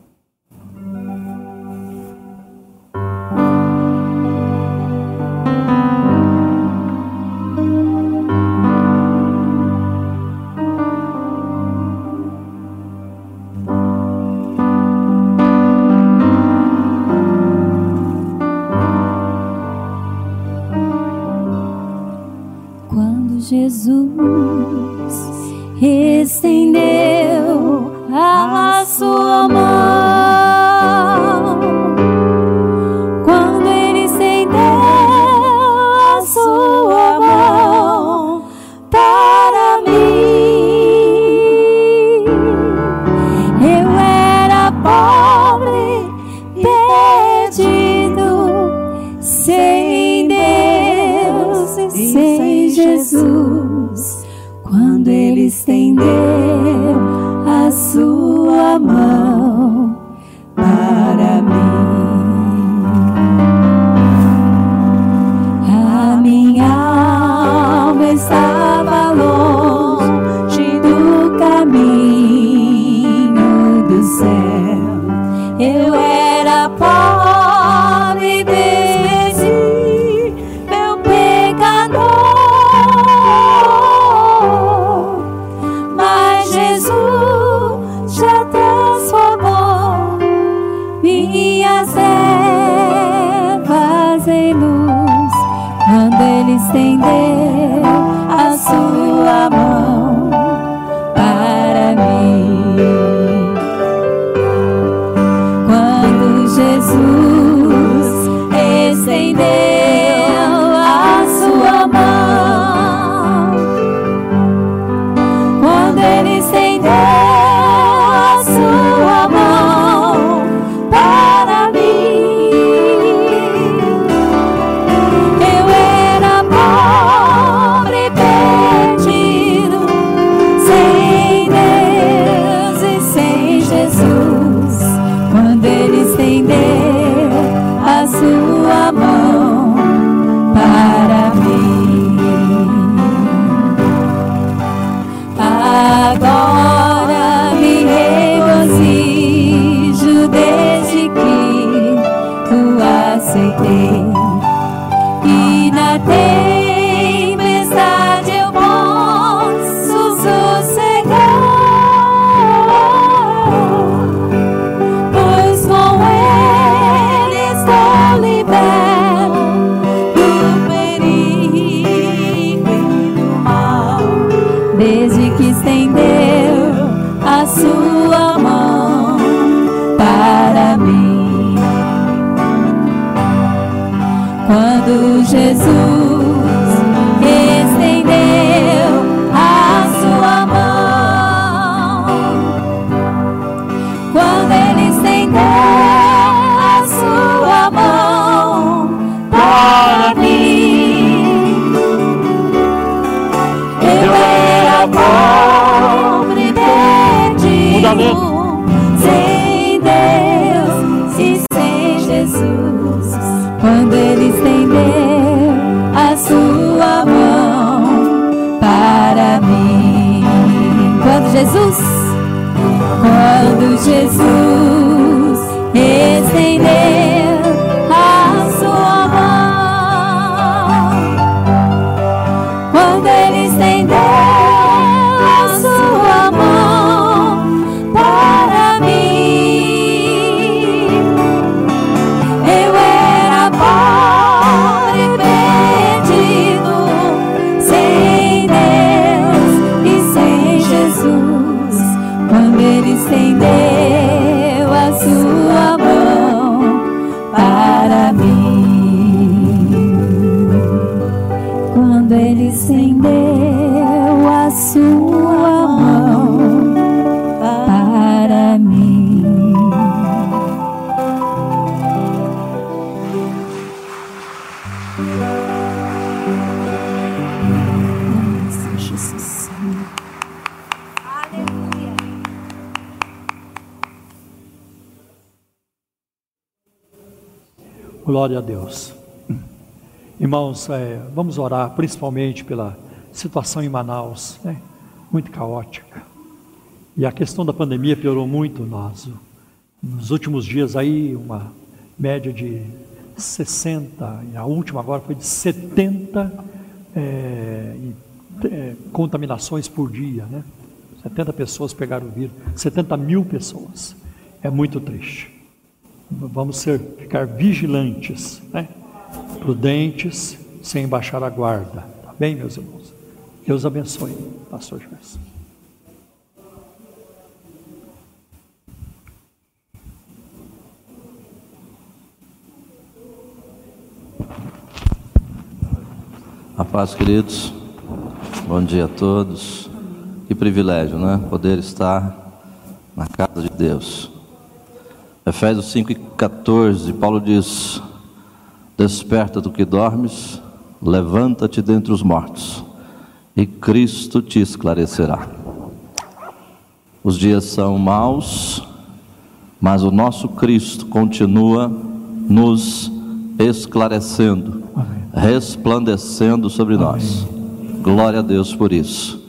Estendeu Irmãos, é, vamos orar principalmente pela situação em Manaus, né? muito caótica. E a questão da pandemia piorou muito nós. Nos últimos dias aí, uma média de 60, e a última agora foi de 70 é, é, contaminações por dia, né? 70 pessoas pegaram o vírus, 70 mil pessoas. É muito triste. Vamos ser, ficar vigilantes, né? prudentes, sem baixar a guarda. Tá bem, meus irmãos? Deus abençoe, pastor Gerson. A paz, queridos. Bom dia a todos. Que privilégio, né? Poder estar na casa de Deus. Efésios 5,14, Paulo diz: Desperta do que dormes, levanta-te dentre os mortos, e Cristo te esclarecerá. Os dias são maus, mas o nosso Cristo continua nos esclarecendo resplandecendo sobre nós. Glória a Deus por isso.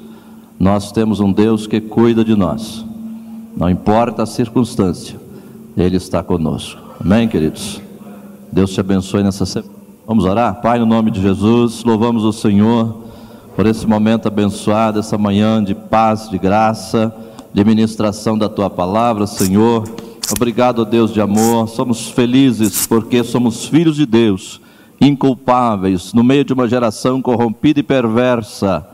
Nós temos um Deus que cuida de nós, não importa a circunstância, Ele está conosco. Amém, queridos? Deus te abençoe nessa semana. Vamos orar? Pai, no nome de Jesus, louvamos o Senhor por esse momento abençoado, essa manhã de paz, de graça, de ministração da tua palavra, Senhor. Obrigado, Deus de amor. Somos felizes porque somos filhos de Deus inculpáveis, no meio de uma geração corrompida e perversa,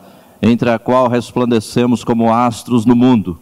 entre a qual resplandecemos como astros no mundo.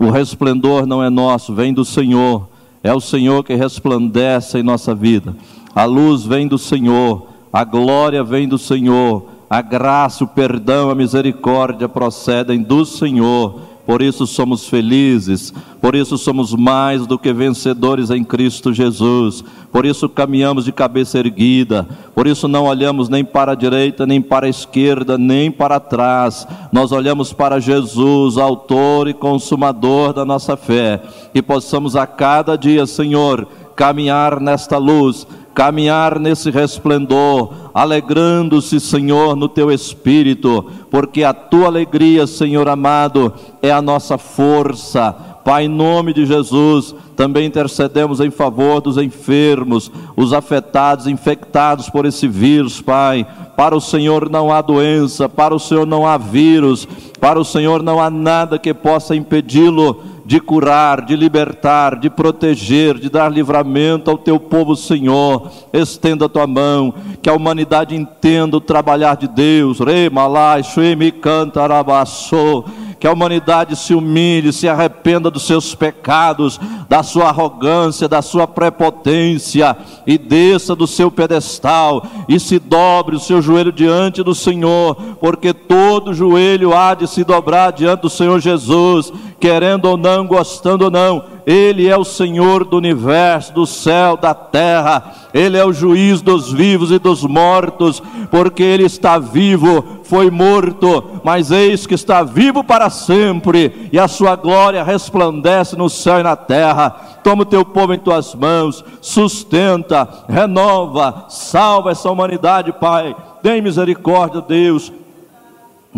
O resplendor não é nosso, vem do Senhor. É o Senhor que resplandece em nossa vida. A luz vem do Senhor, a glória vem do Senhor, a graça, o perdão, a misericórdia procedem do Senhor. Por isso somos felizes, por isso somos mais do que vencedores em Cristo Jesus, por isso caminhamos de cabeça erguida, por isso não olhamos nem para a direita, nem para a esquerda, nem para trás, nós olhamos para Jesus, Autor e Consumador da nossa fé, e possamos a cada dia, Senhor, caminhar nesta luz, caminhar nesse resplendor, alegrando-se, Senhor, no teu espírito, porque a tua alegria, Senhor amado, é a nossa força. Pai, em nome de Jesus, também intercedemos em favor dos enfermos, os afetados, infectados por esse vírus, Pai. Para o Senhor não há doença, para o Senhor não há vírus, para o Senhor não há nada que possa impedi-lo de curar, de libertar, de proteger, de dar livramento ao teu povo, Senhor. Estenda a tua mão, que a humanidade entenda o trabalhar de Deus. Remalai, Shuemi, Cantarabassou que a humanidade se humilhe, se arrependa dos seus pecados, da sua arrogância, da sua prepotência, e desça do seu pedestal e se dobre o seu joelho diante do Senhor, porque todo joelho há de se dobrar diante do Senhor Jesus, querendo ou não, gostando ou não ele é o Senhor do universo, do céu, da terra. Ele é o juiz dos vivos e dos mortos, porque Ele está vivo, foi morto, mas eis que está vivo para sempre, e a sua glória resplandece no céu e na terra. Toma o teu povo em tuas mãos, sustenta, renova, salva essa humanidade, Pai. Tem misericórdia, Deus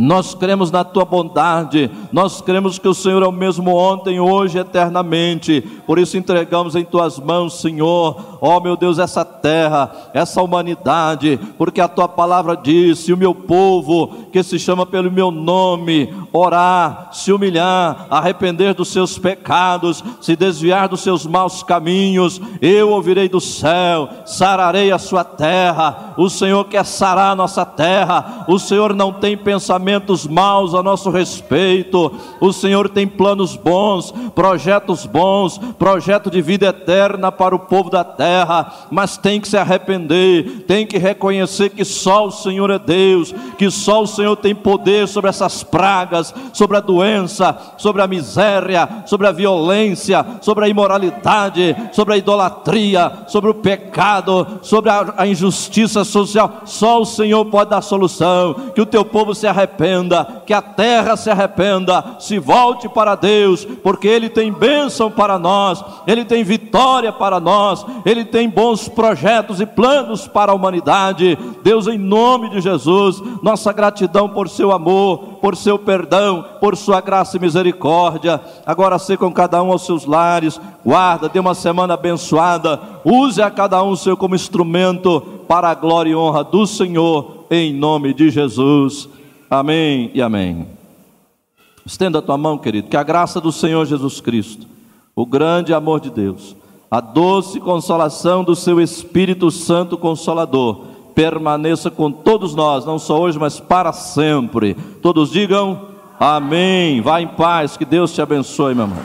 nós cremos na tua bondade, nós cremos que o Senhor é o mesmo ontem, hoje, eternamente. Por isso entregamos em tuas mãos, Senhor, ó oh, meu Deus, essa terra, essa humanidade, porque a tua palavra disse: o meu povo que se chama pelo meu nome, orar, se humilhar, arrepender dos seus pecados, se desviar dos seus maus caminhos, eu ouvirei do céu, sararei a sua terra. O Senhor quer sarar a nossa terra, o Senhor não tem pensamento pensamentos maus a nosso respeito. O Senhor tem planos bons, projetos bons, projeto de vida eterna para o povo da terra, mas tem que se arrepender, tem que reconhecer que só o Senhor é Deus, que só o Senhor tem poder sobre essas pragas, sobre a doença, sobre a miséria, sobre a violência, sobre a imoralidade, sobre a idolatria, sobre o pecado, sobre a, a injustiça social. Só o Senhor pode dar solução. Que o teu povo se arrependa arrependa, que a terra se arrependa, se volte para Deus, porque Ele tem bênção para nós, Ele tem vitória para nós, Ele tem bons projetos e planos para a humanidade. Deus, em nome de Jesus, nossa gratidão por seu amor, por seu perdão, por sua graça e misericórdia. Agora, se com cada um aos seus lares, guarda, dê uma semana abençoada, use a cada um seu como instrumento para a glória e honra do Senhor, em nome de Jesus. Amém e amém. Estenda a tua mão, querido, que a graça do Senhor Jesus Cristo, o grande amor de Deus, a doce consolação do seu Espírito Santo Consolador, permaneça com todos nós, não só hoje, mas para sempre. Todos digam amém. Vá em paz, que Deus te abençoe, meu irmão.